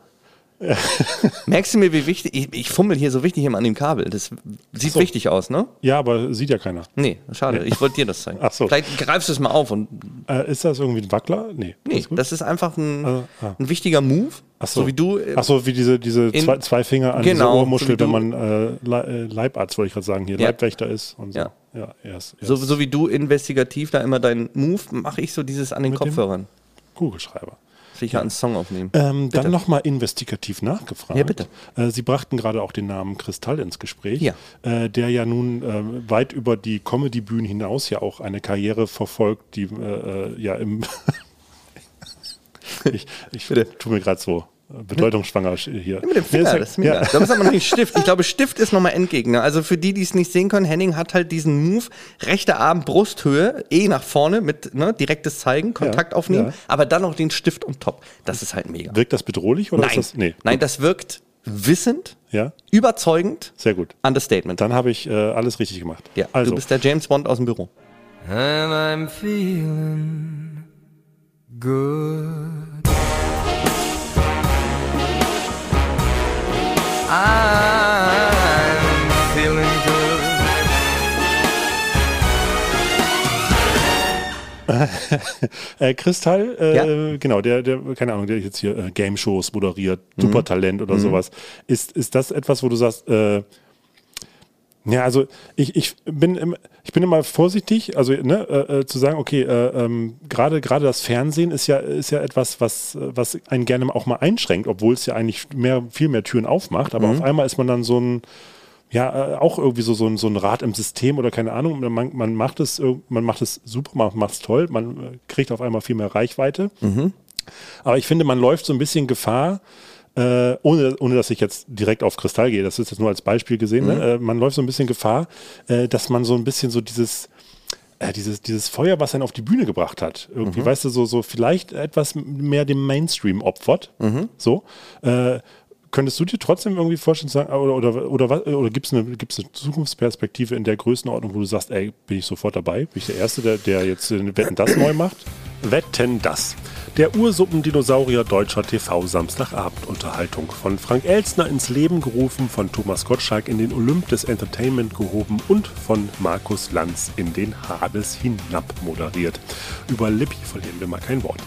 <laughs> Merkst du mir, wie wichtig, ich, ich fummel hier so wichtig immer an dem Kabel. Das sieht so. wichtig aus, ne? ja, aber sieht ja keiner. Nee, schade. Ich wollte dir das zeigen. Ach so. Vielleicht greifst du es mal auf und Äh, ist das irgendwie ein Wackler? Nee. nee, gut? das ist einfach ein, Also, ah. ein wichtiger Move. Ach so. so wie du. äh, Ach so, wie diese, diese in- zwei, zwei Finger an Genau, dieser Ohrmuschel, so wenn man äh, äh, Leibarzt, wollte ich gerade sagen, hier, Ja. Leibwächter ist und so. Ja. Ja, erst, erst So, so wie du investigativ da immer deinen Move, mache ich so dieses an den Mit Kopfhörern. Kugelschreiber. Sicher einen Song aufnehmen. Ähm, Bitte. dann nochmal investigativ nachgefragt. Ja, bitte. Äh, Sie brachten gerade auch den Namen Kristall ins Gespräch, Ja. äh, der ja nun äh, weit über die Comedy-Bühnen hinaus ja auch eine Karriere verfolgt, die äh, äh, ja im <laughs> ich, ich tu mir gerade so bedeutungsschwanger sch- hier. Mit dem Finger, das ist mega. Da muss noch nicht Stift. Ich glaube, Stift ist nochmal Endgegner. Also für die, die es nicht sehen können, Henning hat halt diesen Move, rechter Arm, Brusthöhe, eh nach vorne mit ne, direktes Zeigen, Kontakt Ja, aufnehmen, ja. aber dann noch den Stift und top. Das ist halt mega. Wirkt das bedrohlich oder Nein, ist das? Nee. Nein, das wirkt wissend, Ja, überzeugend, sehr gut. Understatement. Dann habe ich äh, alles richtig gemacht. ja, also, du bist der James Bond aus dem Büro. and I'm feeling good. I'm feeling good. Äh, Kristall, äh, Ja. genau, der, der, keine Ahnung, der jetzt hier äh, Game-Shows moderiert, Mhm. Supertalent oder sowas. Ist, ist das etwas, wo du sagst, äh, ja, also ich, ich, bin, im, ich bin immer vorsichtig, also ne, äh, äh, zu sagen, okay, äh, ähm, gerade gerade das Fernsehen ist ja, ist ja etwas, was, was einen gerne auch mal einschränkt, obwohl es ja eigentlich mehr, viel mehr Türen aufmacht, aber auf einmal ist man dann so ein, ja, äh, auch irgendwie so, so, ein, so ein Rad im System oder keine Ahnung. Man, man macht es, man macht es super, man macht es toll, man äh, kriegt auf einmal viel mehr Reichweite. Aber ich finde, man läuft so ein bisschen Gefahr, äh, ohne, ohne dass ich jetzt direkt auf Kristall gehe, das ist jetzt nur als Beispiel gesehen, ne? äh, man läuft so ein bisschen Gefahr, äh, dass man so ein bisschen so dieses, äh, dieses, dieses Feuer, was einen auf die Bühne gebracht hat, irgendwie, weißt du, so, so vielleicht etwas mehr dem Mainstream opfert. So. Äh, könntest du dir trotzdem irgendwie vorstellen, sagen, ah, oder, oder, oder, oder gibt es eine, gibt's eine Zukunftsperspektive in der Größenordnung, wo du sagst, ey, bin ich sofort dabei? Bin ich der Erste, der, der jetzt äh, Wetten das neu macht? Wetten das. Der Ursuppendinosaurier deutscher TV-Samstagabendunterhaltung. Von Frank Elstner ins Leben gerufen, von Thomas Gottschalk in den Olymp des Entertainment gehoben und von Markus Lanz in den Hades hinab moderiert. Über Lippi verlieren wir mal kein Wort.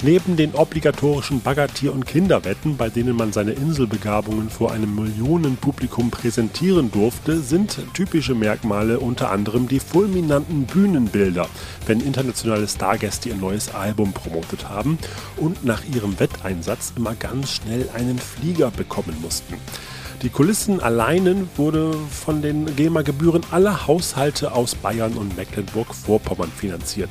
Neben den obligatorischen Baggertier- und Kinderwetten, bei denen man seine Inselbegabungen vor einem Millionenpublikum präsentieren durfte, sind typische Merkmale unter anderem die fulminanten Bühnenbilder, wenn internationale Stargäste ihr neues Album promotet haben und nach ihrem Wetteinsatz immer ganz schnell einen Flieger bekommen mussten. Die Kulissen alleinen wurde von den GEMA-Gebühren aller Haushalte aus Bayern und Mecklenburg-Vorpommern finanziert.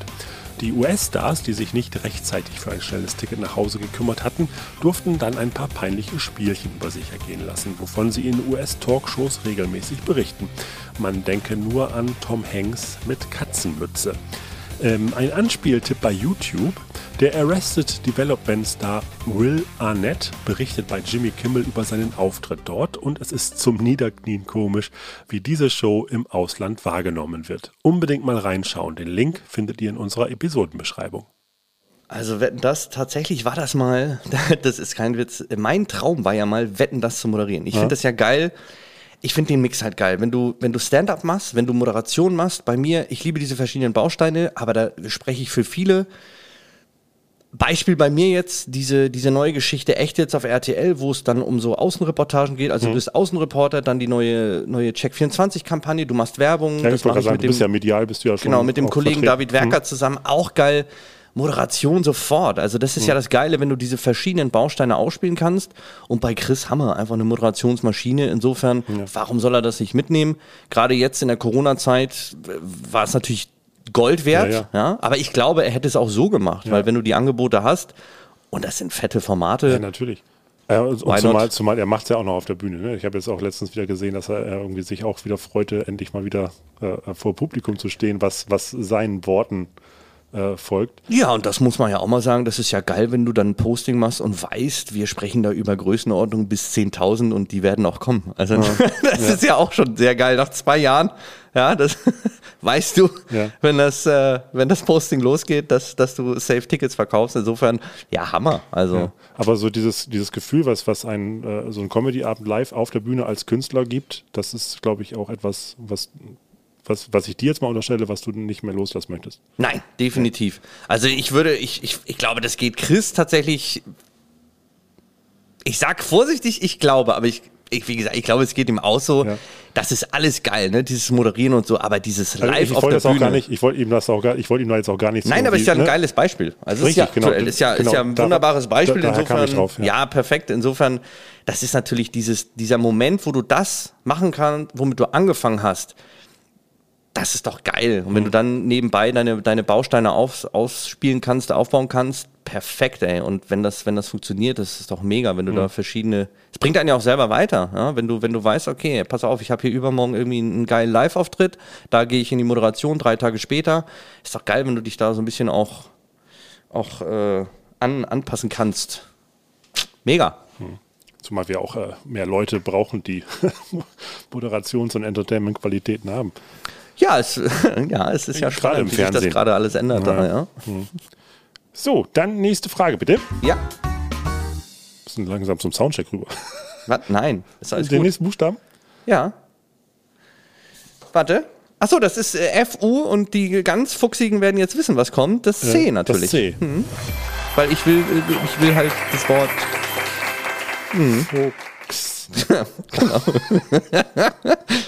Die US-Stars, die sich nicht rechtzeitig für ein schnelles Ticket nach Hause gekümmert hatten, durften dann ein paar peinliche Spielchen über sich ergehen lassen, wovon sie in US-Talkshows regelmäßig berichten. Man denke nur an Tom Hanks mit Katzenmütze. Ähm, ein Anspieltipp bei YouTube. Der Arrested Development Star Will Arnett berichtet bei Jimmy Kimmel über seinen Auftritt dort und es ist zum Niederknien komisch, wie diese Show im Ausland wahrgenommen wird. Unbedingt mal reinschauen. Den Link findet ihr in unserer Episodenbeschreibung. Also wetten das, tatsächlich war das mal, <laughs> das ist kein Witz, mein Traum war ja mal, wetten das zu moderieren. Ich finde das ja geil. Ich finde den Mix halt geil. Wenn du, wenn du Stand-up machst, wenn du Moderation machst, bei mir, ich liebe diese verschiedenen Bausteine, aber da spreche ich für viele. Beispiel bei mir jetzt, diese, diese neue Geschichte echt jetzt auf RTL, wo es dann um so Außenreportagen geht. Also du bist Außenreporter, dann die neue, neue Check24-Kampagne, du machst Werbung. Ja, das ich ich sagen, mit du dem, bist ja medial, bist du ja schon Genau, mit dem Kollegen vertreten. David Werker zusammen, auch geil. Moderation sofort. Also das ist ja das Geile, wenn du diese verschiedenen Bausteine ausspielen kannst. Und bei Chris Hammer einfach eine Moderationsmaschine. Insofern, warum soll er das nicht mitnehmen? Gerade jetzt in der Corona-Zeit äh, war es natürlich Gold wert. Ja, Ja, ja. Aber ich glaube, er hätte es auch so gemacht, weil wenn du die Angebote hast, und das sind fette Formate. Ja, natürlich. Ja, und Why und zumal, not? zumal er macht es ja auch noch auf der Bühne. Ne? Ich habe jetzt auch letztens wieder gesehen, dass er äh, irgendwie sich auch wieder freute, endlich mal wieder äh, vor Publikum zu stehen, was, was seinen Worten äh, folgt. Ja, und das muss man ja auch mal sagen, das ist ja geil, wenn du dann ein Posting machst und weißt, wir sprechen da über Größenordnung bis 10.000 und die werden auch kommen. Also <laughs> das ist ja auch schon sehr geil. Nach zwei Jahren, ja, das <laughs> weißt du, Ja. wenn, das, äh, wenn das Posting losgeht, dass, dass du Safe-Tickets verkaufst. Insofern, ja, Hammer. Also Ja. Aber so dieses, dieses Gefühl, was, was ein, äh, so ein Comedy-Abend live auf der Bühne als Künstler gibt, das ist, glaube ich, auch etwas, was, was, was ich dir jetzt mal unterstelle, was du nicht mehr loslassen möchtest. Nein, definitiv. Also ich würde, ich, ich, ich glaube, das geht Chris tatsächlich. Ich sag vorsichtig, ich glaube, aber ich, ich wie gesagt, ich glaube, es geht ihm auch so. Ja. Das ist alles geil, ne? Dieses Moderieren und so, aber dieses Also Live ich auf wollte der das auch Bühne. gar nicht, ich wollte ihm das auch gar, ich wollte ihm da jetzt auch gar nicht Nein, aber es ist ja ein ne? geiles Beispiel. Also es ist Richtig, ja genau. ist ja, ist Genau, ja ein wunderbares Beispiel. da- Insofern, ich drauf, ja. ja. perfekt. Insofern, das ist natürlich dieses, dieser Moment, wo du das machen kannst, womit du angefangen hast. Das ist doch geil. Und wenn Mhm. du dann nebenbei deine, deine Bausteine auf, ausspielen kannst, aufbauen kannst, perfekt, ey. Und wenn das, wenn das funktioniert, das ist doch mega, wenn du Mhm. da verschiedene. Es bringt einen ja auch selber weiter, ja? wenn du, wenn du weißt, okay, pass auf, ich habe hier übermorgen irgendwie einen geilen Live-Auftritt, da gehe ich in die Moderation drei Tage später. Ist doch geil, wenn du dich da so ein bisschen auch, auch äh, an, anpassen kannst. Mega. Zumal wir auch äh, mehr Leute brauchen, die <laughs> Moderations- und Entertainment-Qualitäten haben. Ja, es, <laughs> ja, es ist ja Gerade spannend, wie sich das gerade alles ändert. Da, ja. So, dann nächste Frage bitte. ja. Wir sind langsam zum Soundcheck rüber. Was? Nein, ist alles Den gut. nächsten Buchstaben? Ja. Warte. Achso, das ist äh, FU und die ganz Fuchsigen werden jetzt wissen, was kommt. Das ist C natürlich. Das C. Weil ich will, äh, ich will halt das Wort. Fuchs. <laughs> <laughs>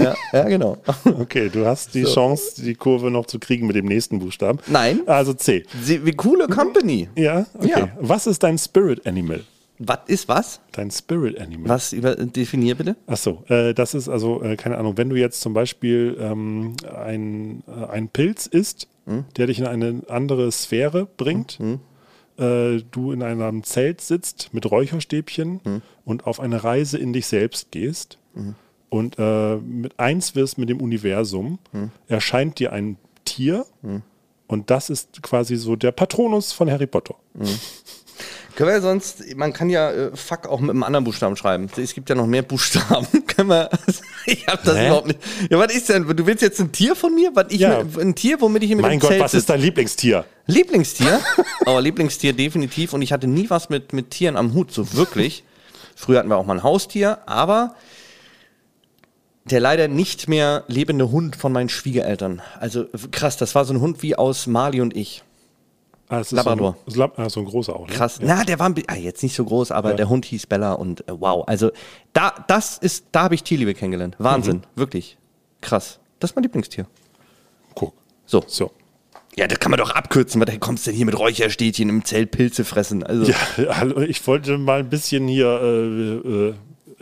Ja, ja genau. <laughs> Okay, du hast die Chance, die Kurve noch zu kriegen mit dem nächsten Buchstaben. Nein. Also C. Sie, wie coole Company. Ja, okay. Ja. Was ist dein Spirit Animal? Was ist was? Dein Spirit Animal. Was über, definier bitte. Ach so, äh, das ist also, äh, keine Ahnung, wenn du jetzt zum Beispiel ähm, ein, äh, ein Pilz isst, Hm? der dich in eine andere Sphäre bringt, äh, du in einem Zelt sitzt mit Räucherstäbchen Hm? und auf eine Reise in dich selbst gehst und äh, mit eins wirst mit dem Universum, Hm? erscheint dir ein Tier und das ist quasi so der Patronus von Harry Potter. Können wir sonst, man kann ja äh, Fuck auch mit einem anderen Buchstaben schreiben. Es gibt ja noch mehr Buchstaben. <laughs> Können wir, <laughs> ich hab das Hä? überhaupt nicht. Ja, was ist denn? Du willst jetzt ein Tier von mir? Was ich Ja. mit, ein Tier, womit ich mit Mein Gott, Zelt was ist dein Lieblingstier? Lieblingstier? <laughs> Aber Lieblingstier definitiv. Und ich hatte nie was mit, mit Tieren am Hut, so wirklich. Früher hatten wir auch mal ein Haustier, aber der leider nicht mehr lebende Hund von meinen Schwiegereltern. Also krass, das war so ein Hund wie aus Mali und ich. Ah, es ist Labrador. So ein, ah, so ein großer auch. Ne? Krass. Na, der war ein ah, jetzt nicht so groß, aber der Hund hieß Bella und äh, wow. Also da, das ist, da habe ich Tierliebe kennengelernt. Wahnsinn, Mhm. wirklich. Krass. Das ist mein Lieblingstier. Guck. So. So. Ja, das kann man doch abkürzen, weil da kommst du denn hier mit Räucherstädtchen im Zelt Pilze fressen. Also, Ja, <laughs> hallo, ich wollte mal ein bisschen hier äh, äh,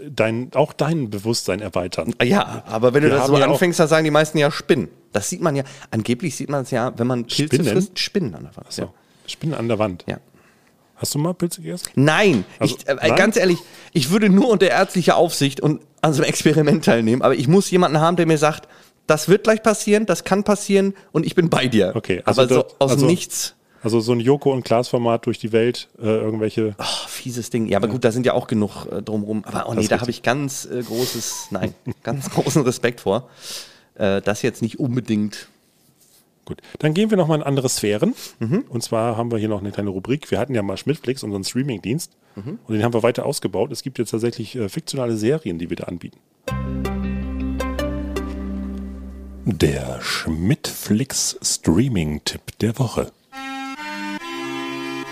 dein, auch dein Bewusstsein erweitern. ja aber wenn du Wir das so ja anfängst, dann sagen die meisten ja Spinnen. Das sieht man ja, angeblich sieht man es ja, wenn man Pilze Spinnen? frisst, Spinnen an der Wand. So. Ja. Spinnen an der Wand. ja. Hast du mal Pilze gegessen? Nein, Also, ich, äh, nein? ganz ehrlich, ich würde nur unter ärztlicher Aufsicht und an so einem Experiment teilnehmen, aber ich muss jemanden haben, der mir sagt, das wird gleich passieren, das kann passieren und ich bin bei dir. Okay, also aber so aus also- nichts. Also so ein Joko- und Glas-Format durch die Welt, äh, irgendwelche. Oh, fieses Ding. Ja, aber gut, da sind ja auch genug äh, drumrum. Aber oh nee, da habe ich ganz äh, großes, nein, <laughs> ganz großen Respekt vor. Äh, das jetzt nicht unbedingt. Gut, dann gehen wir nochmal in andere Sphären. Mhm. Und zwar haben wir hier noch eine kleine Rubrik. Wir hatten ja mal Schmidtflix, unseren Streaming-Dienst. Mhm. Und den haben wir weiter ausgebaut. Es gibt jetzt tatsächlich äh, fiktionale Serien, die wir da anbieten. Der Schmidtflix Streaming-Tipp der Woche.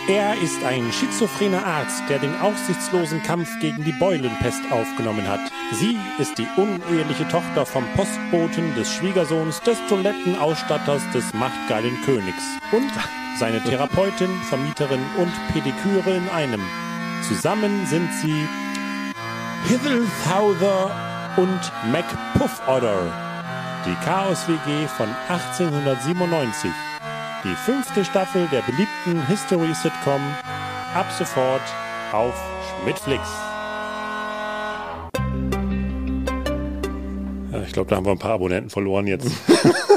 Er ist ein schizophrener Arzt, der den aussichtslosen Kampf gegen die Beulenpest aufgenommen hat. Sie ist die uneheliche Tochter vom Postboten des Schwiegersohns des Toilettenausstatters des machtgeilen Königs. Und seine Therapeutin, Vermieterin und Pediküre in einem. Zusammen sind sie Hithelthauser und MacPuffodder. Die Chaos-WG von 1897. Die fünfte Staffel der beliebten History-Sitcom ab sofort auf Schmidtflix. Ja, ich glaube, da haben wir ein paar Abonnenten verloren jetzt.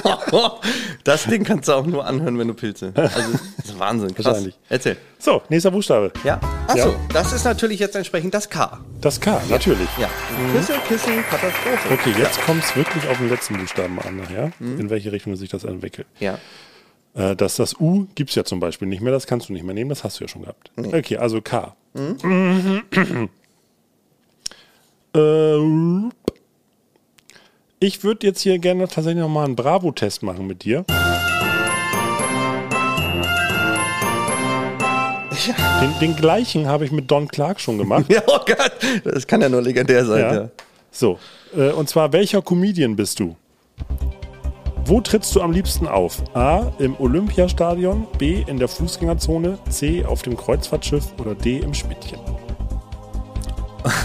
<laughs> das Ding kannst du auch nur anhören, wenn du Pilze. Also, das ist Wahnsinn. Krass. Wahrscheinlich. Erzähl. So, nächster Buchstabe. Ja. Achso, Ja. das ist natürlich jetzt entsprechend das K. Das K, natürlich. Ja. Küsse, Kissen, Katastrophe. Okay, jetzt kommt es wirklich auf den letzten Buchstaben an nachher, in welche Richtung sich das entwickelt. Ja. Äh, das, das U gibt es ja zum Beispiel nicht mehr, das kannst du nicht mehr nehmen, das hast du ja schon gehabt. Okay, also K. <clears throat> Äh, ich würde jetzt hier gerne tatsächlich nochmal einen Bravo-Test machen mit dir. Den, den gleichen habe ich mit Don Clark schon gemacht. <laughs> Ja, oh Gott. Das kann ja nur legendär sein. Ja. Ja. So, äh, und zwar, welcher Comedian bist du? Wo trittst du am liebsten auf? A. Im Olympiastadion, B. in der Fußgängerzone, C. auf dem Kreuzfahrtschiff oder D. im Schmidtchen? <laughs>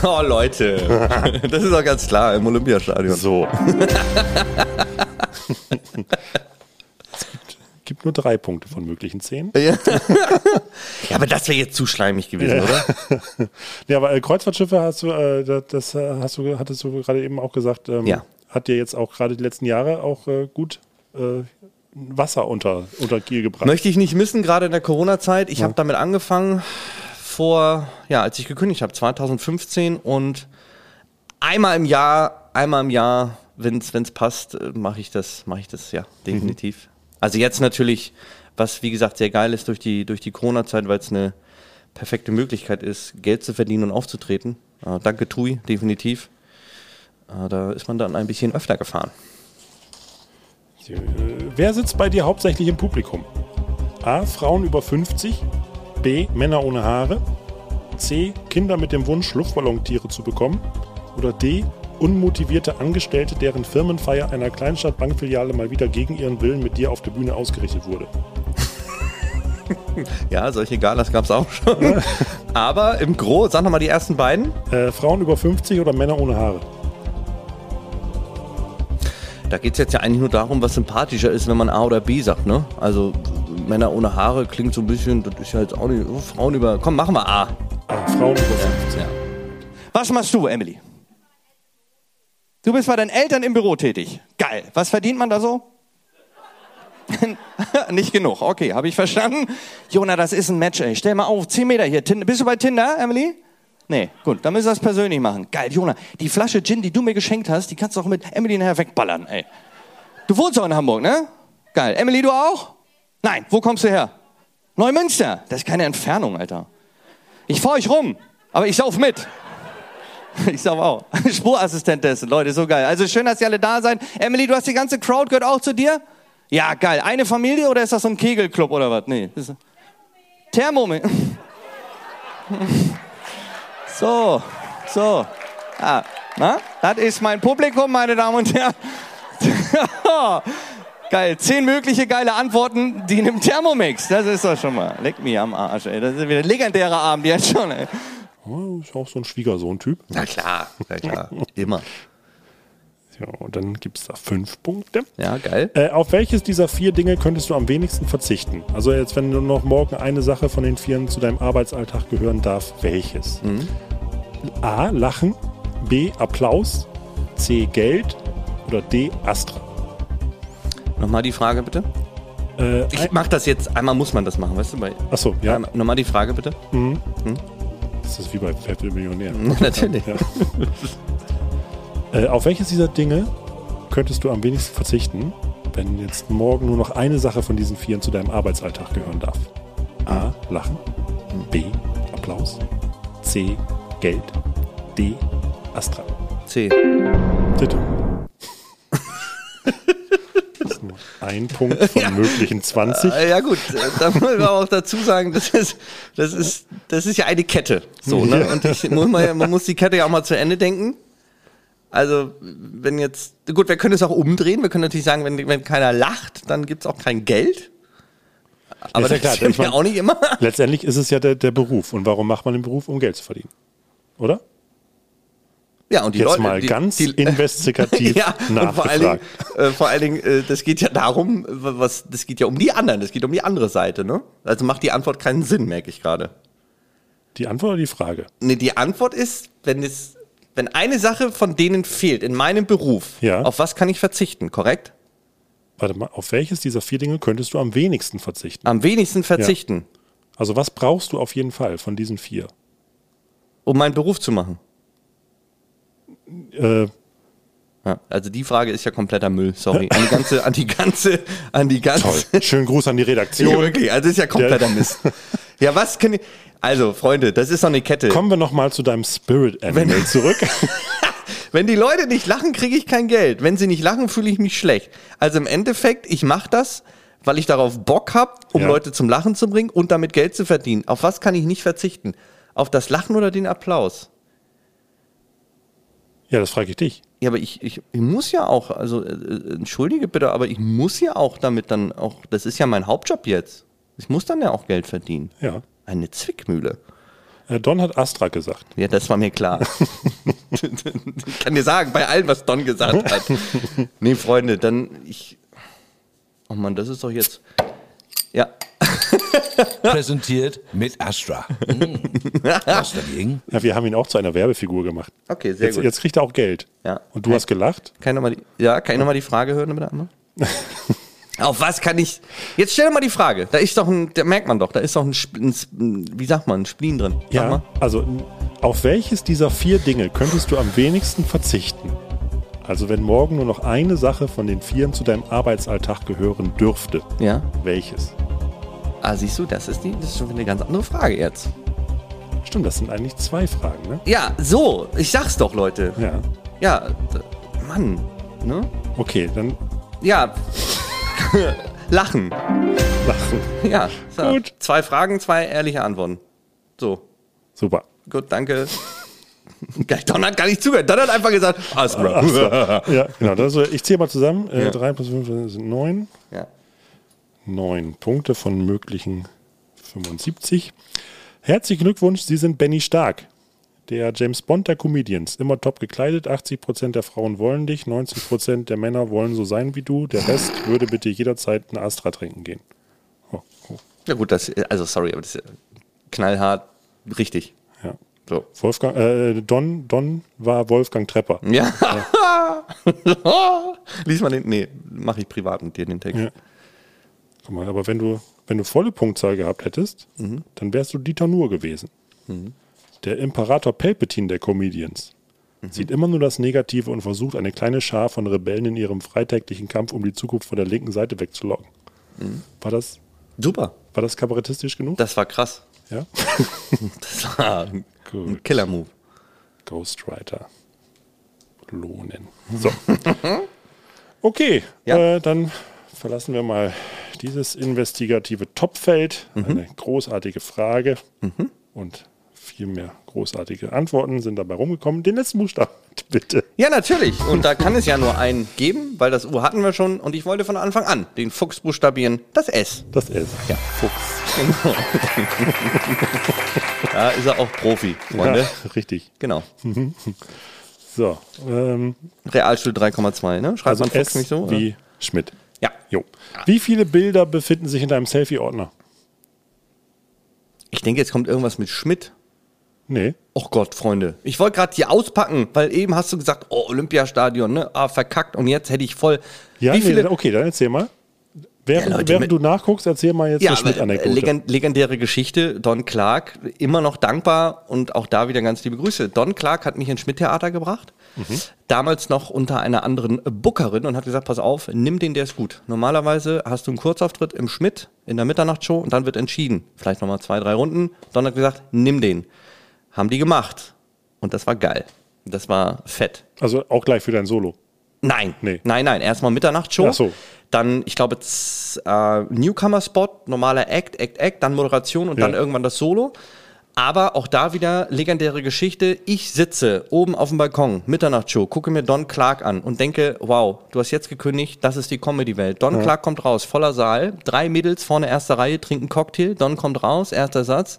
Oh, Leute. <laughs> Das ist doch ganz klar im Olympiastadion. So. es gibt, gibt nur drei Punkte von möglichen zehn. Ja, <laughs> ja aber das wäre jetzt zu schleimig gewesen, oder? Ja, aber äh, Kreuzfahrtschiffe hast du, äh, das, das äh, hast du, hattest du gerade eben auch gesagt, ähm, Ja. Hat dir jetzt auch gerade die letzten Jahre auch äh, gut äh, Wasser unter, unter Kiel gebracht. Möchte ich nicht missen, gerade in der Corona-Zeit. Ich habe damit angefangen vor, ja, als ich gekündigt habe, 2015 und einmal im Jahr, einmal im Jahr, wenn es passt, mache ich das, mache ich das, ja, definitiv. Also jetzt natürlich, was wie gesagt sehr geil ist durch die, durch die Corona-Zeit, weil es eine perfekte Möglichkeit ist, Geld zu verdienen und aufzutreten. Äh, danke Tui, definitiv. Äh, da ist man dann ein bisschen öfter gefahren. Äh, Wer sitzt bei dir hauptsächlich im Publikum? A. Frauen über 50. B. Männer ohne Haare. C. Kinder mit dem Wunsch, Luftballontiere zu bekommen. Oder D. Unmotivierte Angestellte, deren Firmenfeier einer Kleinstadt-Bankfiliale mal wieder gegen ihren Willen mit dir auf der Bühne ausgerichtet wurde. <laughs> Ja, solche Galas gab es auch schon. <laughs> Aber im Gro, sag nochmal die ersten beiden. Äh, Frauen über 50 oder Männer ohne Haare? Da geht es jetzt ja eigentlich nur darum, was sympathischer ist, wenn man A oder B sagt, ne? Also Männer ohne Haare klingt so ein bisschen, das ist ja jetzt auch nicht, oh, Frauen über, komm, machen wir A. Ah, Frauen über 50. Ja. Was machst du, Emily? Du bist bei deinen Eltern im Büro tätig. Geil. Was verdient man da so? <laughs> Nicht genug. Okay, habe ich verstanden. Jona, das ist ein Match, ey. Stell mal auf, 10 Meter hier. Bist du bei Tinder, Emily? Nee, gut, dann müssen wir das persönlich machen. Geil, Jona, die Flasche Gin, die du mir geschenkt hast, die kannst du auch mit Emily nachher wegballern, ey. Du wohnst auch in Hamburg, ne? Geil. Emily, du auch? Nein, wo kommst du her? Neumünster. Das ist keine Entfernung, Alter. Ich fahr euch rum, aber ich sauf mit. <laughs> Ich sauf auch. <laughs> Spurassistent dessen, Leute, so geil. Also schön, dass ihr alle da seid. Emily, du hast die ganze Crowd, gehört auch zu dir? Ja, geil. Eine Familie oder ist das so ein Kegelclub oder was? Nee. Thermomix. <laughs> So, so. Ah, na? Das ist mein Publikum, meine Damen und Herren. <laughs> Geil, zehn mögliche geile Antworten, die in einem Thermomix. Das ist doch schon mal. Leck mich am Arsch, ey. Das ist wieder ein legendärer Abend jetzt schon, ey. Oh, ist auch so ein Schwiegersohn-Typ. Na klar, na klar. <laughs> Immer. Ja, und dann gibt es da fünf Punkte. Ja, geil. Äh, auf welches dieser vier Dinge könntest du am wenigsten verzichten? Also jetzt, wenn nur noch morgen eine Sache von den vieren zu deinem Arbeitsalltag gehören darf, welches? A. Lachen. B. Applaus. C. Geld. Oder D. Astra. Nochmal die Frage bitte. Äh, Ich mach das jetzt, einmal muss man das machen, weißt du? Bei, achso, ja. einmal, nochmal die Frage bitte. Das ist wie bei Wer Millionär. <laughs> Natürlich. Ja. äh, auf welches dieser Dinge könntest du am wenigsten verzichten, wenn jetzt morgen nur noch eine Sache von diesen vieren zu deinem Arbeitsalltag gehören darf? A. Lachen. B. Applaus. C. Geld. D. Astra. C. Das nur ein Punkt von möglichen 20. Äh, ja gut, äh, da muss man auch dazu sagen, das ist, das ist, das ist ja eine Kette. So, ne? Ja. Und ich muss mal, man muss die Kette ja auch mal zu Ende denken. Also, wenn jetzt, gut, wir können es auch umdrehen. Wir können natürlich sagen, wenn, wenn keiner lacht, dann gibt es auch kein Geld. Aber Ist ja das klar, stimmt ich mein- ja auch nicht immer. Letztendlich ist es ja der, der Beruf. Und warum macht man den Beruf? Um Geld zu verdienen. Oder? Ja, und die Jetzt Leute, mal die, ganz die, investigativ <laughs> ja, und vor allen Dingen, nachgefragt. äh, vor allen Dingen äh, das geht ja darum, was, das geht ja um die anderen, das geht um die andere Seite, ne? Also macht die Antwort keinen Sinn, merke ich gerade. Die Antwort oder die Frage? Nee, die Antwort ist, wenn es, wenn eine Sache von denen fehlt in meinem Beruf, Ja. auf was kann ich verzichten, korrekt? Warte mal, auf welches dieser vier Dinge könntest du am wenigsten verzichten? Am wenigsten verzichten, Also was brauchst du auf jeden Fall von diesen vier? Um meinen Beruf zu machen. Äh, Ja, also die Frage ist ja kompletter Müll, sorry. An die ganze, an die ganze, an die ganze. toll. Schönen Gruß an die <laughs> Ja, Redaktion. wirklich, also ist ja kompletter Mist. Ja, was können die, also Freunde, das ist doch eine Kette. Kommen wir nochmal zu deinem Spirit Animal Wenn- zurück. <laughs> Wenn die Leute nicht lachen, kriege ich kein Geld. Wenn sie nicht lachen, fühle ich mich schlecht. Also im Endeffekt, ich mache das, weil ich darauf Bock habe, um Ja. Leute zum Lachen zu bringen und damit Geld zu verdienen. Auf was kann ich nicht verzichten? Auf das Lachen oder den Applaus? Ja, das frage ich dich. Ja, aber ich, ich, ich muss ja auch, also äh, äh, entschuldige bitte, aber ich muss ja auch damit dann auch, das ist ja mein Hauptjob jetzt. Ich muss dann ja auch Geld verdienen. Ja. Eine Zwickmühle. Äh, Don hat Astra gesagt. Ja, das war mir klar. <laughs> ich kann dir sagen, bei allem, was Don gesagt hat. <laughs> Nee, Freunde, dann ich. Oh Mann, das ist doch jetzt. Ja. <laughs> Präsentiert mit Astra. Hm. Was dagegen? Ja, wir haben ihn auch zu einer Werbefigur gemacht. Okay, sehr Jetzt, gut. jetzt kriegt er auch Geld. Ja. Und du hast gelacht? Kann ich noch mal die, ja, kann ich nochmal die Frage hören, bitte einmal? <laughs> Auf was kann ich. Jetzt stell dir mal die Frage. Da ist doch ein, da merkt man doch, da ist doch ein, ein, wie sagt man, ein Spleen drin. Sag Ja. mal. Also, auf welches dieser vier Dinge könntest du am wenigsten verzichten? Also, wenn morgen nur noch eine Sache von den vieren zu deinem Arbeitsalltag gehören dürfte, Ja. welches? Ah, siehst du, das ist die, das ist schon eine ganz andere Frage jetzt. Stimmt, das sind eigentlich zwei Fragen, ne? Ja, so, ich sag's doch, Leute. Ja. Ja, Mann, ne? Okay, dann Ja. <laughs> Lachen. lachen. Ja. So. Gut. Zwei Fragen, zwei ehrliche Antworten. So. Super. Gut, danke. <laughs> Don hat gar nicht zugehört. Don hat einfach gesagt, Astra. <laughs> Ja, genau. Das, ich zähle mal zusammen. Äh, Ja. Drei plus fünf sind neun. Ja. Neun Punkte von möglichen 75. Herzlichen Glückwunsch, Sie sind Benny Stark. Der James Bond der Comedians. Immer top gekleidet. 80% der Frauen wollen dich. 90% der Männer wollen so sein wie du. Der Rest würde bitte jederzeit eine Astra trinken gehen. Oh, oh, Ja gut, das, also sorry, aber das ist knallhart richtig. ja. So. Wolfgang, äh, Don, Don war Wolfgang Trepper. Ja. <laughs> Lies mal den, nee, mache ich privat mit dir den Text. Ja. Guck mal, aber wenn du, wenn du volle Punktzahl gehabt hättest, dann wärst du Dieter Nuhr gewesen. Der Imperator Palpatine der Comedians sieht immer nur das Negative und versucht, eine kleine Schar von Rebellen in ihrem freitäglichen Kampf um die Zukunft von der linken Seite wegzulocken. War, das, Super. war das kabarettistisch genug? Das war krass. ja? <laughs> Das war ein Gut. Killer-Move. Ghostwriter. Lohnen. So. <laughs> Okay, Ja. äh, dann verlassen wir mal dieses investigative Topfeld. Eine großartige Frage und viel mehr großartige Antworten sind dabei rumgekommen. Den letzten Buchstaben, <laughs> bitte. Ja, natürlich. Und da kann es ja nur einen geben, weil das U hatten wir schon. Und ich wollte von Anfang an den Fuchs buchstabieren, das S. Das S. Ja, Fuchs. <laughs> da ist er auch Profi, Freunde. Ja, richtig. Genau. So, ähm, Realschule 3,2, ne? Schreibt also man Fuchs S nicht so? wie Schmidt. Ja. Jo. Wie viele Bilder befinden sich in deinem Selfie-Ordner? Ich denke, jetzt kommt irgendwas mit Schmidt. Nee. Oh Gott, Freunde. Ich wollte gerade hier auspacken, weil eben hast du gesagt, oh, Olympiastadion, ne? Ah, verkackt. Und jetzt hätte ich voll. Ja, Wie nee, viele. okay, dann erzähl mal. Während, Ja, Leute, während du nachguckst, erzähl mal jetzt Ja, eine äh, Schmidt-Anekdote. legend, legendäre Geschichte. Don Clark, immer noch dankbar und auch da wieder ganz liebe Grüße. Don Clark hat mich ins Schmidt-Theater gebracht. Damals noch unter einer anderen Bookerin und hat gesagt: Pass auf, nimm den, der ist gut. Normalerweise hast du einen Kurzauftritt im Schmidt in der Mitternachtsshow und dann wird entschieden. Vielleicht nochmal zwei, drei Runden. Don hat gesagt: Nimm den. Haben die gemacht. Und das war geil. Das war fett. Also auch gleich für dein Solo. Nein, Nee. nein, nein. Erstmal Mitternachtsshow. Ach so. Dann, ich glaube, äh, Newcomer-Spot, normaler Act, Act, Act, dann Moderation und Ja. dann irgendwann das Solo. Aber auch da wieder legendäre Geschichte. Ich sitze oben auf dem Balkon, Mitternachtsshow, gucke mir Don Clark an und denke, wow, du hast jetzt gekündigt, das ist die Comedy-Welt. Don Clark kommt raus, voller Saal, drei Mädels vorne erste Reihe trinken Cocktail, Don kommt raus, erster Satz.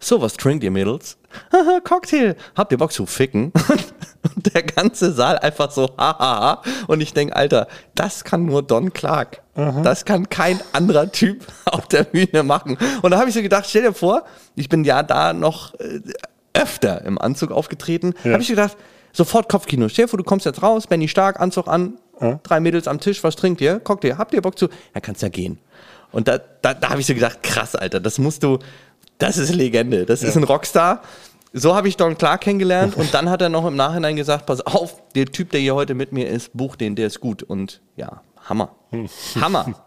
So, was trinkt ihr Mädels? Haha, <laughs> Cocktail. Habt ihr Bock zu ficken? <laughs> Und der ganze Saal einfach so, hahaha. Und ich denke, Alter, das kann nur Don Clark. Das kann kein anderer Typ <laughs> auf der Bühne machen. Und da habe ich so gedacht, stell dir vor, ich bin ja da noch äh, öfter im Anzug aufgetreten. Ja. Habe ich gedacht, sofort Kopfkino. Stell dir vor, du kommst jetzt raus, Benny Stark, Anzug an, drei Mädels am Tisch, was trinkt ihr? Cocktail. Habt ihr Bock zu? Ja, kannst ja gehen. Und da, da, da habe ich so gedacht, krass, Alter, das musst du, das ist Legende, das ist ein Rockstar. So habe ich Don Clark kennengelernt und dann hat er noch im Nachhinein gesagt, pass auf, der Typ, der hier heute mit mir ist, buch den, der ist gut. Und ja, Hammer. Hammer. <laughs>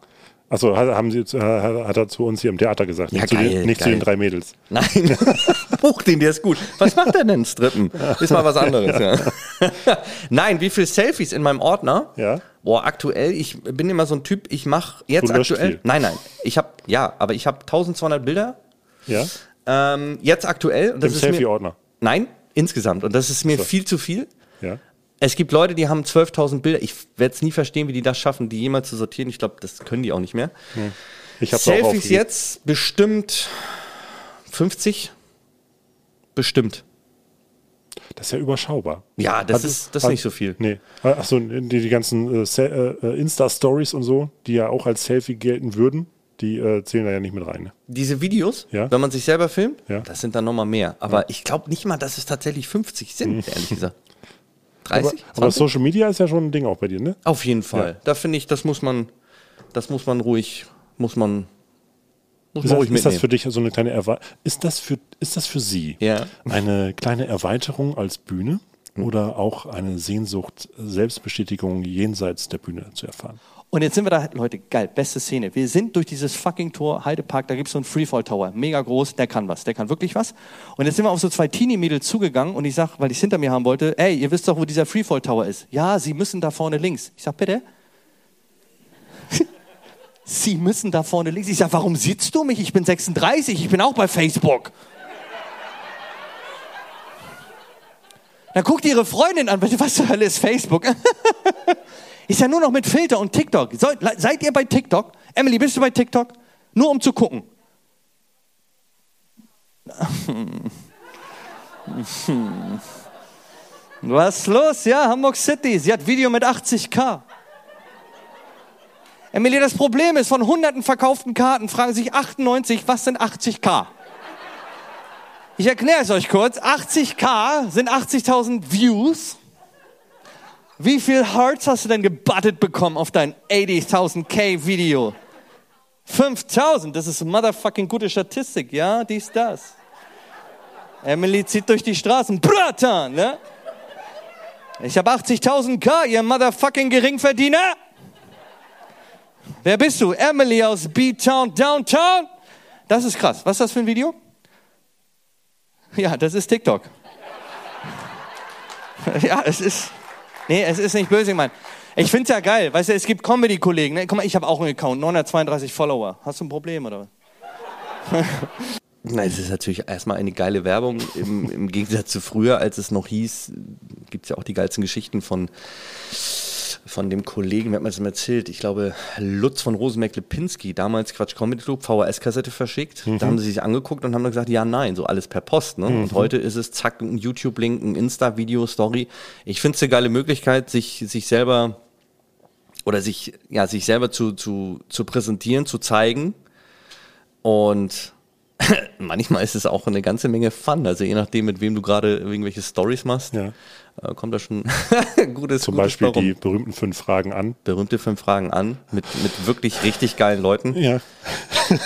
Achso, hat, haben sie, äh, hat er zu uns hier im Theater gesagt. Ja, nicht zu geil, den, nicht zu den drei Mädels. Nein, <laughs> buch den, der ist gut. Was macht er denn, Strippen? Ist mal was anderes, ja. <laughs> Nein, wie viele Selfies in meinem Ordner? Ja. Boah, aktuell, ich bin immer so ein Typ, ich mache jetzt aktuell. viel. Nein, nein, ich habe, ja, aber ich habe 1200 Bilder. Ja? Ähm, jetzt aktuell. Und das Im Selfie-Ordner. Nein, insgesamt. Und das ist mir viel zu viel. Ja. Es gibt Leute, die haben 12.000 Bilder. Ich werde es nie verstehen, wie die das schaffen, die jemals zu sortieren. Ich glaube, das können die auch nicht mehr. Ich hab's auch Selfies jetzt bestimmt 50. Bestimmt. Das ist ja überschaubar. Ja, das Hat- ist, das hat- nicht so viel. Nee. Achso, die, die ganzen äh, äh, Insta-Stories und so, die ja auch als Selfie gelten würden, die äh, zählen da ja nicht mit rein. Ne? Diese Videos, Ja. wenn man sich selber filmt, Ja. das sind dann nochmal mehr. Aber ich glaube nicht mal, dass es tatsächlich 50 sind, ehrlich gesagt. 30? <laughs> Aber, aber 20? Social Media ist ja schon ein Ding auch bei dir, ne? Auf jeden Fall. Da finde ich, das muss man, das muss man ruhig, muss man, muss Ist man das, ruhig ist das für dich so eine kleine Erweiterung? Ist das für, ist das für Sie Ja. eine kleine Erweiterung als Bühne oder auch eine Sehnsucht, Selbstbestätigung jenseits der Bühne zu erfahren? Und jetzt sind wir da, Leute, geil, beste Szene. Wir sind durch dieses fucking Tor, Heidepark, da gibt's so einen Freefall Tower, mega groß, der kann was, der kann wirklich was. Und jetzt sind wir auf so zwei Teenie-Mädels zugegangen und ich sag, weil ich hinter mir haben wollte, ey, ihr wisst doch, wo dieser Freefall Tower ist. Ja, sie müssen da vorne links. Ich sag, bitte? <laughs> sie müssen da vorne links. Ich sag, warum sitzt du mich? Ich bin 36, ich bin auch bei Facebook. Dann guckt ihre Freundin an, was zur Hölle ist Facebook? <laughs> Ist ja nur noch mit Filter und TikTok. Seid ihr bei TikTok? Emily, bist du bei TikTok? Nur um zu gucken. <laughs> Was ist los? Ja, Hamburg City. Sie hat Video mit 80k. Emily, das Problem ist, von hunderten verkauften Karten fragen sich 98, was sind 80k? Ich erkläre es euch kurz. 80k sind 80.000 Views. Wie viel Hearts hast du denn gebuttet bekommen auf dein 80.000k Video? 5000, das ist motherfucking gute Statistik, ja, dies, das. Emily zieht durch die Straßen, Bratan, ne? Ich habe 80.000 K, ihr motherfucking Geringverdiener. Wer bist du? Emily aus B-Town, Downtown? Das ist krass. Was ist das für ein Video? Ja, das ist TikTok. <laughs> Ja, es ist. Nee, es ist nicht böse gemeint. Ich finde es ja geil. Weißt du, es gibt Comedy-Kollegen. Ne? Guck mal, ich habe auch einen Account, 932 Follower. Hast du ein Problem oder was? <laughs> Nein, es ist natürlich erstmal eine geile Werbung. Im, im Gegensatz zu früher, als es noch hieß, gibt es ja auch die geilsten Geschichten von, von dem Kollegen, wer hat mir das mal erzählt? Ich glaube, Lutz von Rosenberg-Lipinski, damals Quatsch Comedy Club, VHS-Kassette verschickt. Da haben sie sich angeguckt und haben dann gesagt, ja, nein, so alles per Post. Ne? Und heute ist es zack, ein YouTube-Link, ein Insta-Video, Story. Ich finde es eine geile Möglichkeit, sich, sich selber oder sich, ja, sich selber zu, zu, zu präsentieren, zu zeigen. Und <laughs> manchmal ist es auch eine ganze Menge Fun. Also je nachdem, mit wem du gerade irgendwelche Stories machst, Ja. Äh, kommt da schon <laughs> gutes, Zum gutes Beispiel bei rum. die berühmten fünf Fragen an. berühmte fünf Fragen an mit, mit wirklich richtig geilen Leuten, Ja. <laughs>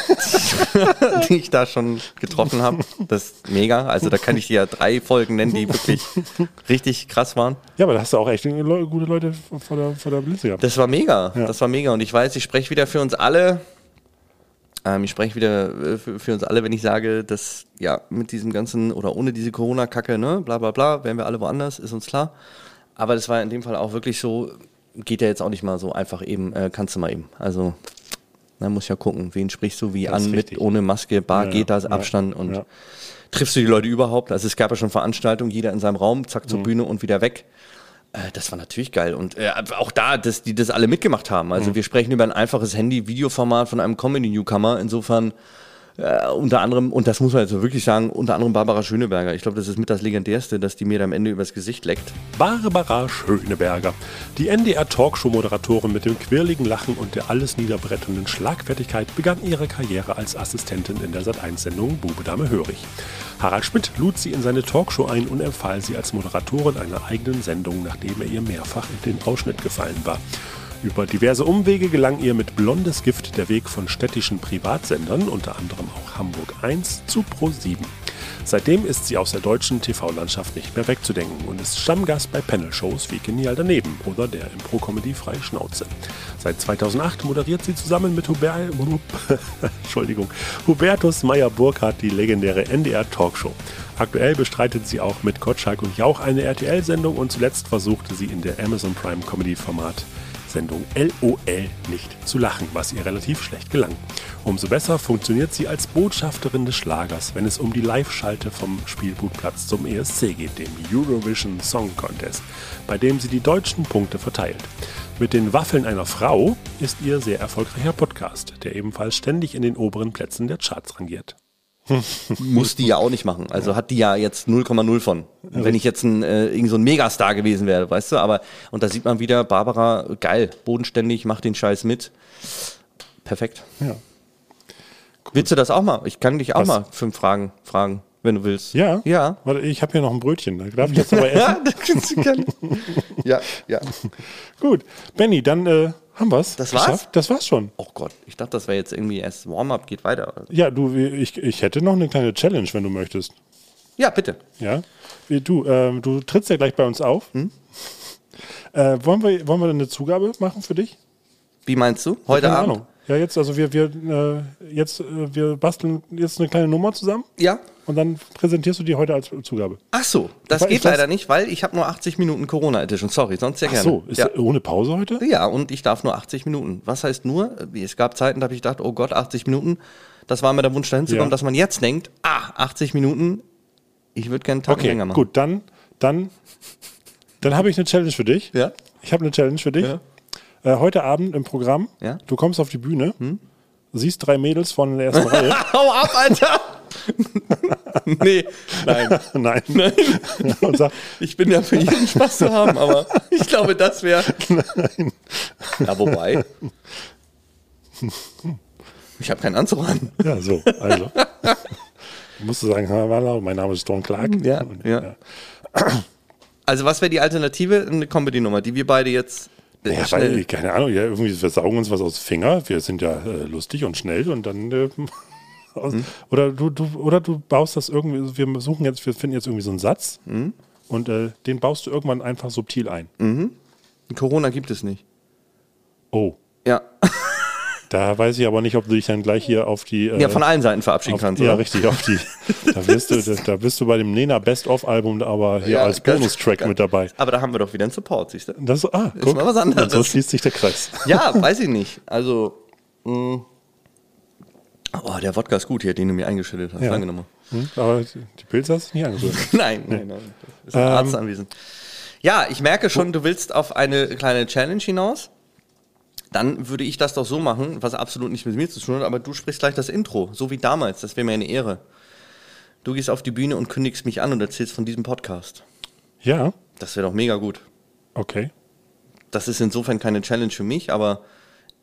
die ich da schon getroffen habe. Das ist mega. Also da kann ich dir ja drei Folgen nennen, die wirklich richtig krass waren. Ja, aber da hast du auch echt gute Leute vor der, vor der Blitze gehabt. Das war mega. Ja. Das war mega. Und ich weiß, ich spreche wieder für uns alle. Ähm, ich spreche wieder äh, für, für uns alle, wenn ich sage, dass ja mit diesem ganzen oder ohne diese Corona-Kacke, ne, bla bla bla, wären wir alle woanders, ist uns klar. Aber das war in dem Fall auch wirklich so, geht ja jetzt auch nicht mal so einfach eben, äh, kannst du mal eben. Also, da muss ja gucken, wen sprichst du wie Das an, mit, ohne Maske, Bar Ja, geht das, ja, Abstand und ja. triffst du die Leute überhaupt? Also es gab ja schon Veranstaltungen, jeder in seinem Raum, zack Mhm. zur Bühne und wieder weg. Äh, Das war natürlich geil. Und äh, auch da, dass die das alle mitgemacht haben. Also Mhm. wir sprechen über ein einfaches Handy-Videoformat von einem Comedy-Newcomer. Insofern äh, unter anderem, und das muss man jetzt wirklich sagen, unter anderem Barbara Schöneberger. Ich glaube, das ist mit das Legendärste, dass die mir da am Ende übers Gesicht leckt. Barbara Schöneberger. Die NDR-Talkshow-Moderatorin mit dem quirligen Lachen und der alles niederbretternden Schlagfertigkeit begann ihre Karriere als Assistentin in der Sat1-Sendung Bube Dame Hörig. Harald Schmidt lud sie in seine Talkshow ein und empfahl sie als Moderatorin einer eigenen Sendung, nachdem er ihr mehrfach in den Ausschnitt gefallen war. Über diverse Umwege gelang ihr mit Blondes Gift der Weg von städtischen Privatsendern, unter anderem auch Hamburg 1, zu Pro7. Seitdem ist sie aus der deutschen TV-Landschaft nicht mehr wegzudenken und ist Stammgast bei Panel-Shows wie Genial daneben oder der Impro-Comedy Freie Schnauze. Seit 2008 moderiert sie zusammen mit Huber <laughs> Entschuldigung, Hubertus Meyer-Burkhardt die legendäre NDR-Talkshow. Aktuell bestreitet sie auch mit Gottschalk und Jauch eine RTL-Sendung und zuletzt versuchte sie in der Amazon Prime Comedy-Format Sendung LOL nicht zu lachen, was ihr relativ schlecht gelang. Umso besser funktioniert sie als Botschafterin des Schlagers, wenn es um die Live-Schalte vom Spielgutplatz zum ESC geht, dem Eurovision Song Contest, bei dem sie die deutschen Punkte verteilt. Mit den Waffeln einer Frau ist ihr sehr erfolgreicher Podcast, der ebenfalls ständig in den oberen Plätzen der Charts rangiert. <laughs> Muss die ja auch nicht machen. Also hat die ja jetzt 0,0 von. Wenn ich jetzt ein, äh, irgend so ein Megastar gewesen wäre, weißt du, aber, und da sieht man wieder, Barbara, geil, bodenständig, macht den Scheiß mit. Perfekt. Ja. Willst du das auch mal? Ich kann dich auch Was? mal fünf Fragen fragen, wenn du willst. Ja? Ja. Warte, ich habe hier noch ein Brötchen. Darf ich das aber essen? <laughs> Ja, das kannst du gerne. <laughs> ja, ja. Gut. Benny, dann äh, haben wir's. Das war's? geschafft. Das war's schon. Oh Gott, ich dachte, das wäre jetzt irgendwie erst Warm-up, geht weiter. Ja, du, ich, ich hätte noch eine kleine Challenge, wenn du möchtest. Ja, bitte. Ja. Wie Du, ähm, du trittst ja gleich bei uns auf. Hm? Äh, wollen, wir, wollen wir eine Zugabe machen für dich? Wie meinst du? Heute Keine Abend? Ahnung. Ja, jetzt, also wir, wir, äh, jetzt, äh, wir basteln jetzt eine kleine Nummer zusammen Ja. und dann präsentierst du die heute als Zugabe. Ach so, das geht leider nicht, weil ich habe nur 80 Minuten Corona Edition. Sorry, sonst sehr Ach gerne. so, ist ja. ohne Pause heute? ja, und ich darf nur 80 Minuten. Was heißt nur? Es gab Zeiten, da habe ich gedacht, oh Gott, 80 Minuten. Das war mir der Wunsch, dahin zu Ja. kommen, dass man jetzt denkt, ah, 80 Minuten, ich würde gerne einen Tag Okay, länger machen. gut, dann, dann, dann habe ich eine Challenge für dich. Ja. Ich habe eine Challenge für dich. Ja. Äh, heute Abend im Programm, Ja. Hm? du kommst auf die Bühne, siehst drei Mädels in der ersten Reihe. <laughs> Hau ab, Alter! <laughs> nee, nein. <laughs> Nein. Und sag, Ich bin ja für jeden Spaß zu haben, aber ich glaube, das wäre. Ja, wobei. Ich habe keinen Anzug an. ja, so, also. Du musst sagen, hallo, mein Name ist Don Clark. Ja, Und, ja. Also, was wäre die Alternative? Eine Comedy-Nummer, die wir beide jetzt. Ja, weil, keine Ahnung, ja, irgendwie, wir saugen uns was aus dem Finger, wir sind ja äh, lustig und schnell und dann. Äh, <laughs> Mhm. oder, du, du, oder du baust das irgendwie, wir suchen jetzt, wir finden jetzt irgendwie so einen Satz Mhm. und äh, den baust du irgendwann einfach subtil ein. Corona gibt es nicht. Oh, Ja. <laughs> da weiß ich aber nicht, ob du dich dann gleich hier auf die. Äh, ja, von allen Seiten verabschieden auf, kannst. Ja, oder? richtig, auf die. <laughs> Da bist du, da, bist du bei dem Nena Best-of-Album aber hier Ja, als Bonustrack mit dabei. Aber da haben wir doch wieder einen Support, siehst du? Das, ah, guck, mal was anderes. So schließt sich der Kreis. <laughs> Ja, weiß ich nicht. Also, mh. oh, der Wodka ist gut hier, den du mir eingeschüttet hast. Ja. Danke nochmal. Hm, aber die Pilze hast du nicht angerührt. <laughs> Nein, nein, nein. Ist ein Ähm. Arzt anwesend. Ja, ich merke schon, du willst auf eine kleine Challenge hinaus. Dann würde ich das doch so machen, was absolut nicht mit mir zu tun hat, aber du sprichst gleich das Intro, so wie damals. Das wäre mir eine Ehre. Du gehst auf die Bühne und kündigst mich an und erzählst von diesem Podcast. Ja, Das wäre doch mega gut. okay. Das ist insofern keine Challenge für mich, aber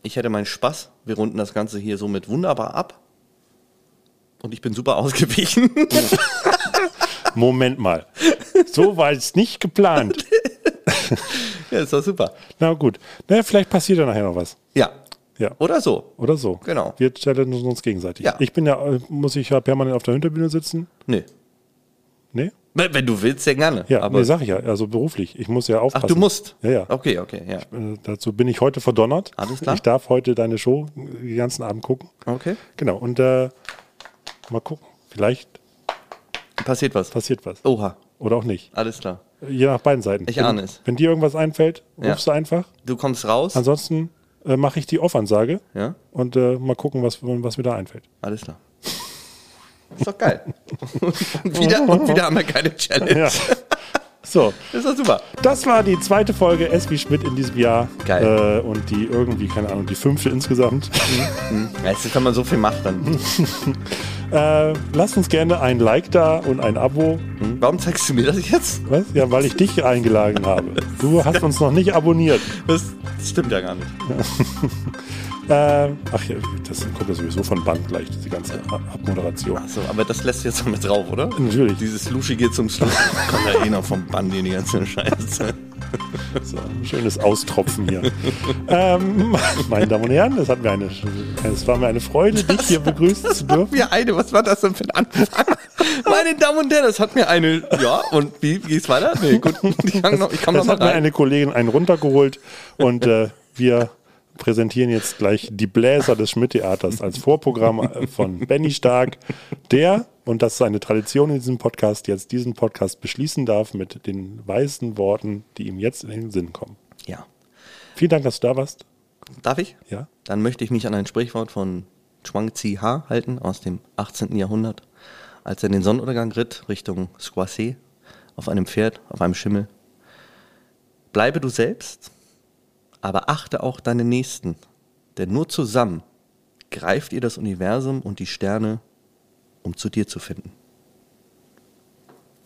ich hätte meinen Spaß. Wir runden das Ganze hier somit wunderbar ab. Und ich bin super <laughs> ausgewichen. Moment mal. So war es nicht geplant. <laughs> ja, ist doch super. Na gut. Na, vielleicht passiert ja nachher noch was. Ja. Ja. Oder so. Oder so. Genau. Wir challengen uns gegenseitig. Ja. Ich bin ja, äh, muss ich ja permanent auf der Hinterbühne sitzen? Nee. Nee? Wenn, wenn du willst, sehr gerne. Ja, aber nee, sag ich ja. Also beruflich. Ich muss ja Ach, aufpassen. du musst. Ja, ja. Okay, okay, ja. Äh, dazu bin ich heute verdonnert. Alles klar. Ich darf heute deine Show den ganzen Abend gucken. Okay. Genau. Und äh, mal gucken. Vielleicht Passiert was. passiert was. Oha, Oder auch nicht. alles klar. Je nach beiden Seiten. Ich wenn, ahne es. Wenn dir irgendwas einfällt, Ja. rufst du einfach. Du kommst raus. Ansonsten äh, mache ich die Off-Ansage ja, und äh, mal gucken, was, was mir da einfällt. alles klar. Ist doch geil. <laughs> und, wieder, und wieder haben wir keine Challenge. Ja. <laughs> So, Ist doch super. das war die zweite Folge S wie Schmidt in diesem Jahr. Geil. Äh, und die irgendwie, keine Ahnung, die fünfte insgesamt. Ja, jetzt kann man so viel machen dann. <laughs> äh, lasst uns gerne ein Like da und ein Abo. Hm? Warum zeigst du mir das jetzt? Was? Ja, weil ich dich eingeladen habe. Du hast uns noch nicht abonniert. Das stimmt ja gar nicht. <laughs> Äh, ach ja, das kommt ja sowieso von Band gleich, diese ganze Ab- Abmoderation. Achso, aber das lässt jetzt noch mit drauf, oder? Natürlich. Dieses Luschi geht zum Schluss. <laughs> Kommt ja eh noch vom Band in die ganze Scheiße. So, schönes Austropfen hier. ähm, meine Damen und Herren, es, hat mir eine, es war mir eine Freude, dich hier begrüßen zu dürfen. Mir eine, was war das denn für ein Anfang? Meine Damen und Herren, das hat mir eine, ja, und wie geht's weiter? Nee, gut, ich kann noch, ich komm noch Es mal hat mir rein. eine Kollegin einen runtergeholt und äh, wir präsentieren jetzt gleich die Bläser des Schmidt-Theaters als Vorprogramm äh, von Benny Stark, der, und das ist eine Tradition in diesem Podcast, jetzt diesen Podcast beschließen darf mit den weißen Worten, die ihm jetzt in den Sinn kommen. Ja. Vielen Dank, dass du da warst. Darf ich? Ja. Dann möchte ich mich an ein Sprichwort von Chuang Tzi Ha halten aus dem 18. Jahrhundert, als er in den Sonnenuntergang ritt Richtung Squassé auf einem Pferd, auf einem Schimmel. Bleibe du selbst, aber achte auch deine Nächsten, denn nur zusammen greift ihr das Universum und die Sterne, um zu dir zu finden.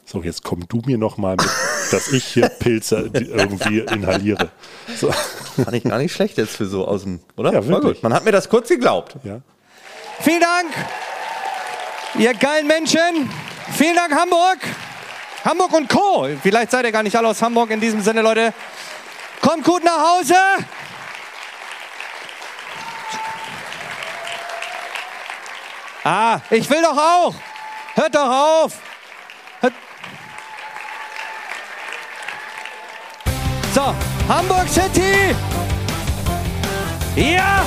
So, jetzt komm du mir noch mal mit, dass ich hier Pilze irgendwie inhaliere. So, Fand ich gar nicht schlecht jetzt für so aus dem, oder? Ja, wirklich. gut. Man hat mir das kurz geglaubt. ja. Vielen Dank, ihr geilen Menschen. Vielen Dank, Hamburg. Hamburg und Co. Vielleicht seid ihr gar nicht alle aus Hamburg. In diesem Sinne, Leute, kommt gut nach Hause. Ah, ich will doch auch. Hört doch auf. Hört so, Hamburg City. Ja.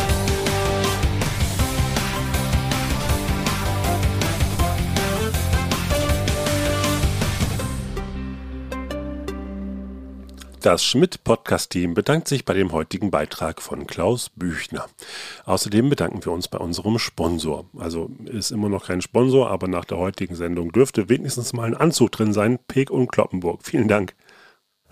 Das Schmidt-Podcast-Team bedankt sich bei dem heutigen Beitrag von Klaus Büchner. Außerdem bedanken wir uns bei unserem Sponsor. Also ist immer noch kein Sponsor, aber nach der heutigen Sendung dürfte wenigstens mal ein Anzug drin sein. Peek und Kloppenburg. Vielen Dank.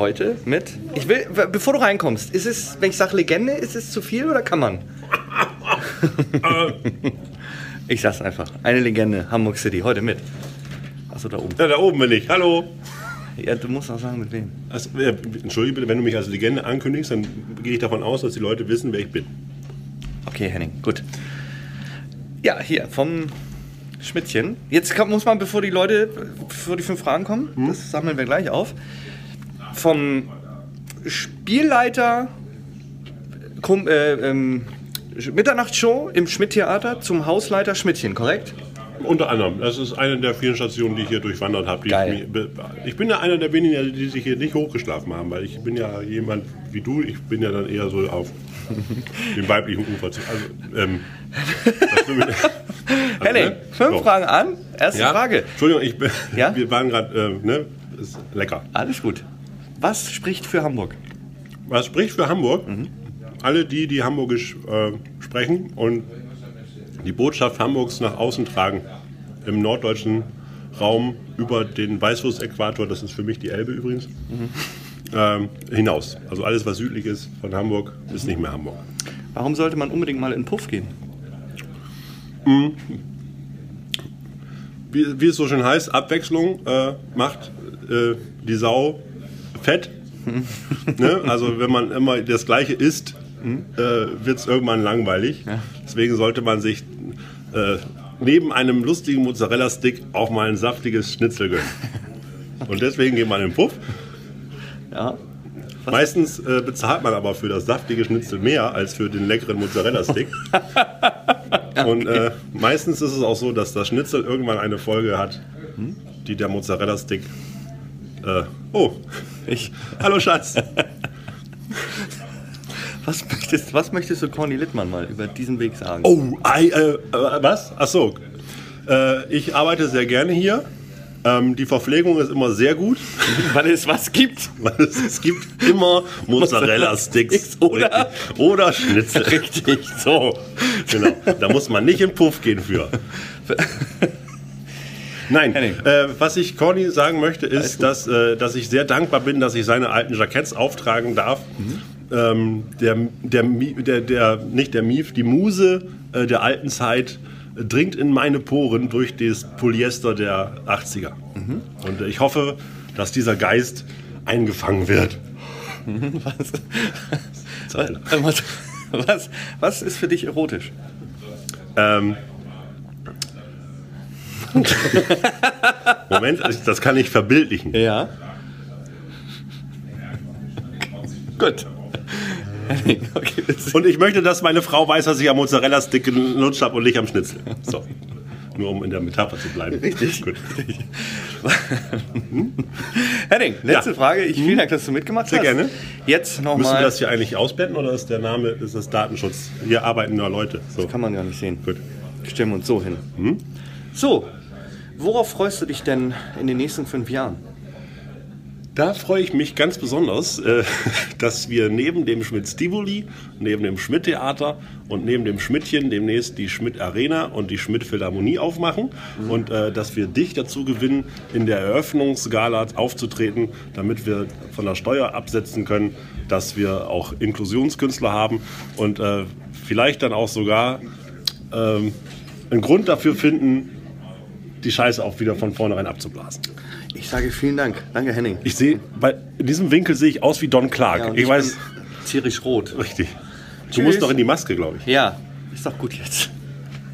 Heute mit. Ich will, bevor du reinkommst, ist es, wenn ich sage Legende, ist es zu viel oder kann man? <laughs> ich sag's einfach. Eine Legende, Hamburg City, heute mit. Achso, da oben. Ja, da oben bin ich. Hallo. Ja, du musst auch sagen, mit wem. Also, äh, Entschuldige bitte, wenn du mich als Legende ankündigst, dann gehe ich davon aus, dass die Leute wissen, wer ich bin. Okay, Henning, gut. Ja, hier, vom Schmidtchen. Jetzt muss man, bevor die Leute, bevor die fünf Fragen kommen, das sammeln wir gleich auf, vom Spielleiter Kum, äh, ähm, Mitternachtsshow im Schmidt-Theater zum Hausleiter Schmidtchen, korrekt? Unter anderem. Das ist eine der vielen Stationen, die ich hier durchwandert habe. Ich, ich bin ja einer der wenigen, die sich hier nicht hochgeschlafen haben, weil ich bin ja jemand wie du. Ich bin ja dann eher so auf <laughs> dem weiblichen Ufer. zu- Also, ähm, <laughs> also, Henning, ne? fünf So. Fragen an. Erste Ja? Frage. Entschuldigung, ich bin, Ja? wir waren gerade, äh, ne? Ist lecker. Alles gut. Was spricht für Hamburg? Was spricht für Hamburg? Alle die, die Hamburgisch äh, sprechen und die Botschaft Hamburgs nach außen tragen im norddeutschen Raum über den Weißwurst-Äquator, das ist für mich die Elbe übrigens, ähm, hinaus. Also alles, was südlich ist von Hamburg, ist nicht mehr Hamburg. Warum sollte man unbedingt mal in Puff gehen? Wie, wie es so schön heißt, Abwechslung äh, macht äh, die Sau fett. ne? Also wenn man immer das Gleiche isst, äh, wird es irgendwann langweilig. Deswegen sollte man sich äh, neben einem lustigen Mozzarella-Stick auch mal ein saftiges Schnitzel gönnen. Und deswegen geht man in den Puff. Ja. Meistens äh, bezahlt man aber für das saftige Schnitzel mehr als für den leckeren Mozzarella-Stick. <laughs> Und äh, meistens ist es auch so, dass das Schnitzel irgendwann eine Folge hat, die der Mozzarella-Stick. Äh, oh, Ich, hallo Schatz. <laughs> was, möchtest, was möchtest du Conny Littmann mal über diesen Weg sagen? Oh, ei, äh, äh, was? Ach so. Äh, ich arbeite sehr gerne hier. Ähm, die Verpflegung ist immer sehr gut. <laughs> Weil es was gibt. weil es, es gibt immer Mozzarella-Sticks Oder- oder Schnitzel. Richtig, so. Genau. Da muss man nicht in Puff gehen für. <laughs> Nein, äh, was ich Corny sagen möchte, ist, dass, äh, dass ich sehr dankbar bin, dass ich seine alten Jacketts auftragen darf. Ähm, der, der, der, der, nicht der Mief, die Muse äh, der alten Zeit dringt in meine Poren durch das Polyester der 80er. Und äh, ich hoffe, dass dieser Geist eingefangen wird. <laughs> Was, was, was, was ist für dich erotisch? Ähm. <laughs> Moment, das kann ich verbildlichen. Ja. Gut. Okay, das- <laughs> Und ich möchte, dass meine Frau weiß, dass ich am Mozzarella-Stick gelutscht habe und nicht am Schnitzel. So. Nur um in der Metapher zu bleiben. Richtig. Gut. Henning, letzte Ja. Frage. Ich, vielen Dank, dass du mitgemacht Sehr hast. gerne. Jetzt Müssen wir nochmal. das hier eigentlich ausblenden oder ist der Name, ist das Datenschutz? Hier arbeiten nur Leute. So. Kann man ja nicht sehen. Gut. Stellen wir uns so hin. Hm? So, worauf freust du dich denn in den nächsten fünf Jahren? Da freue ich mich ganz besonders, äh, <laughs> dass wir neben dem Schmidt-Stivoli, neben dem Schmidt-Theater und neben dem Schmidtchen demnächst die Schmidt-Arena und die Schmidt-Philharmonie aufmachen und äh, dass wir dich dazu gewinnen, in der Eröffnungsgala aufzutreten, damit wir von der Steuer absetzen können, dass wir auch Inklusionskünstler haben und äh, vielleicht dann auch sogar ähm, einen Grund dafür finden, die Scheiße auch wieder von vornherein abzublasen. Ich sage vielen Dank. Danke, Henning. Ich sehe, bei in diesem Winkel sehe ich aus wie Don Clark. Ja, und ich, weiß, Tierisch rot. richtig. Du Tschüss. musst doch in die Maske, glaube ich. Ja, ist doch gut jetzt.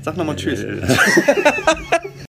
Sag nochmal Tschüss. <laughs>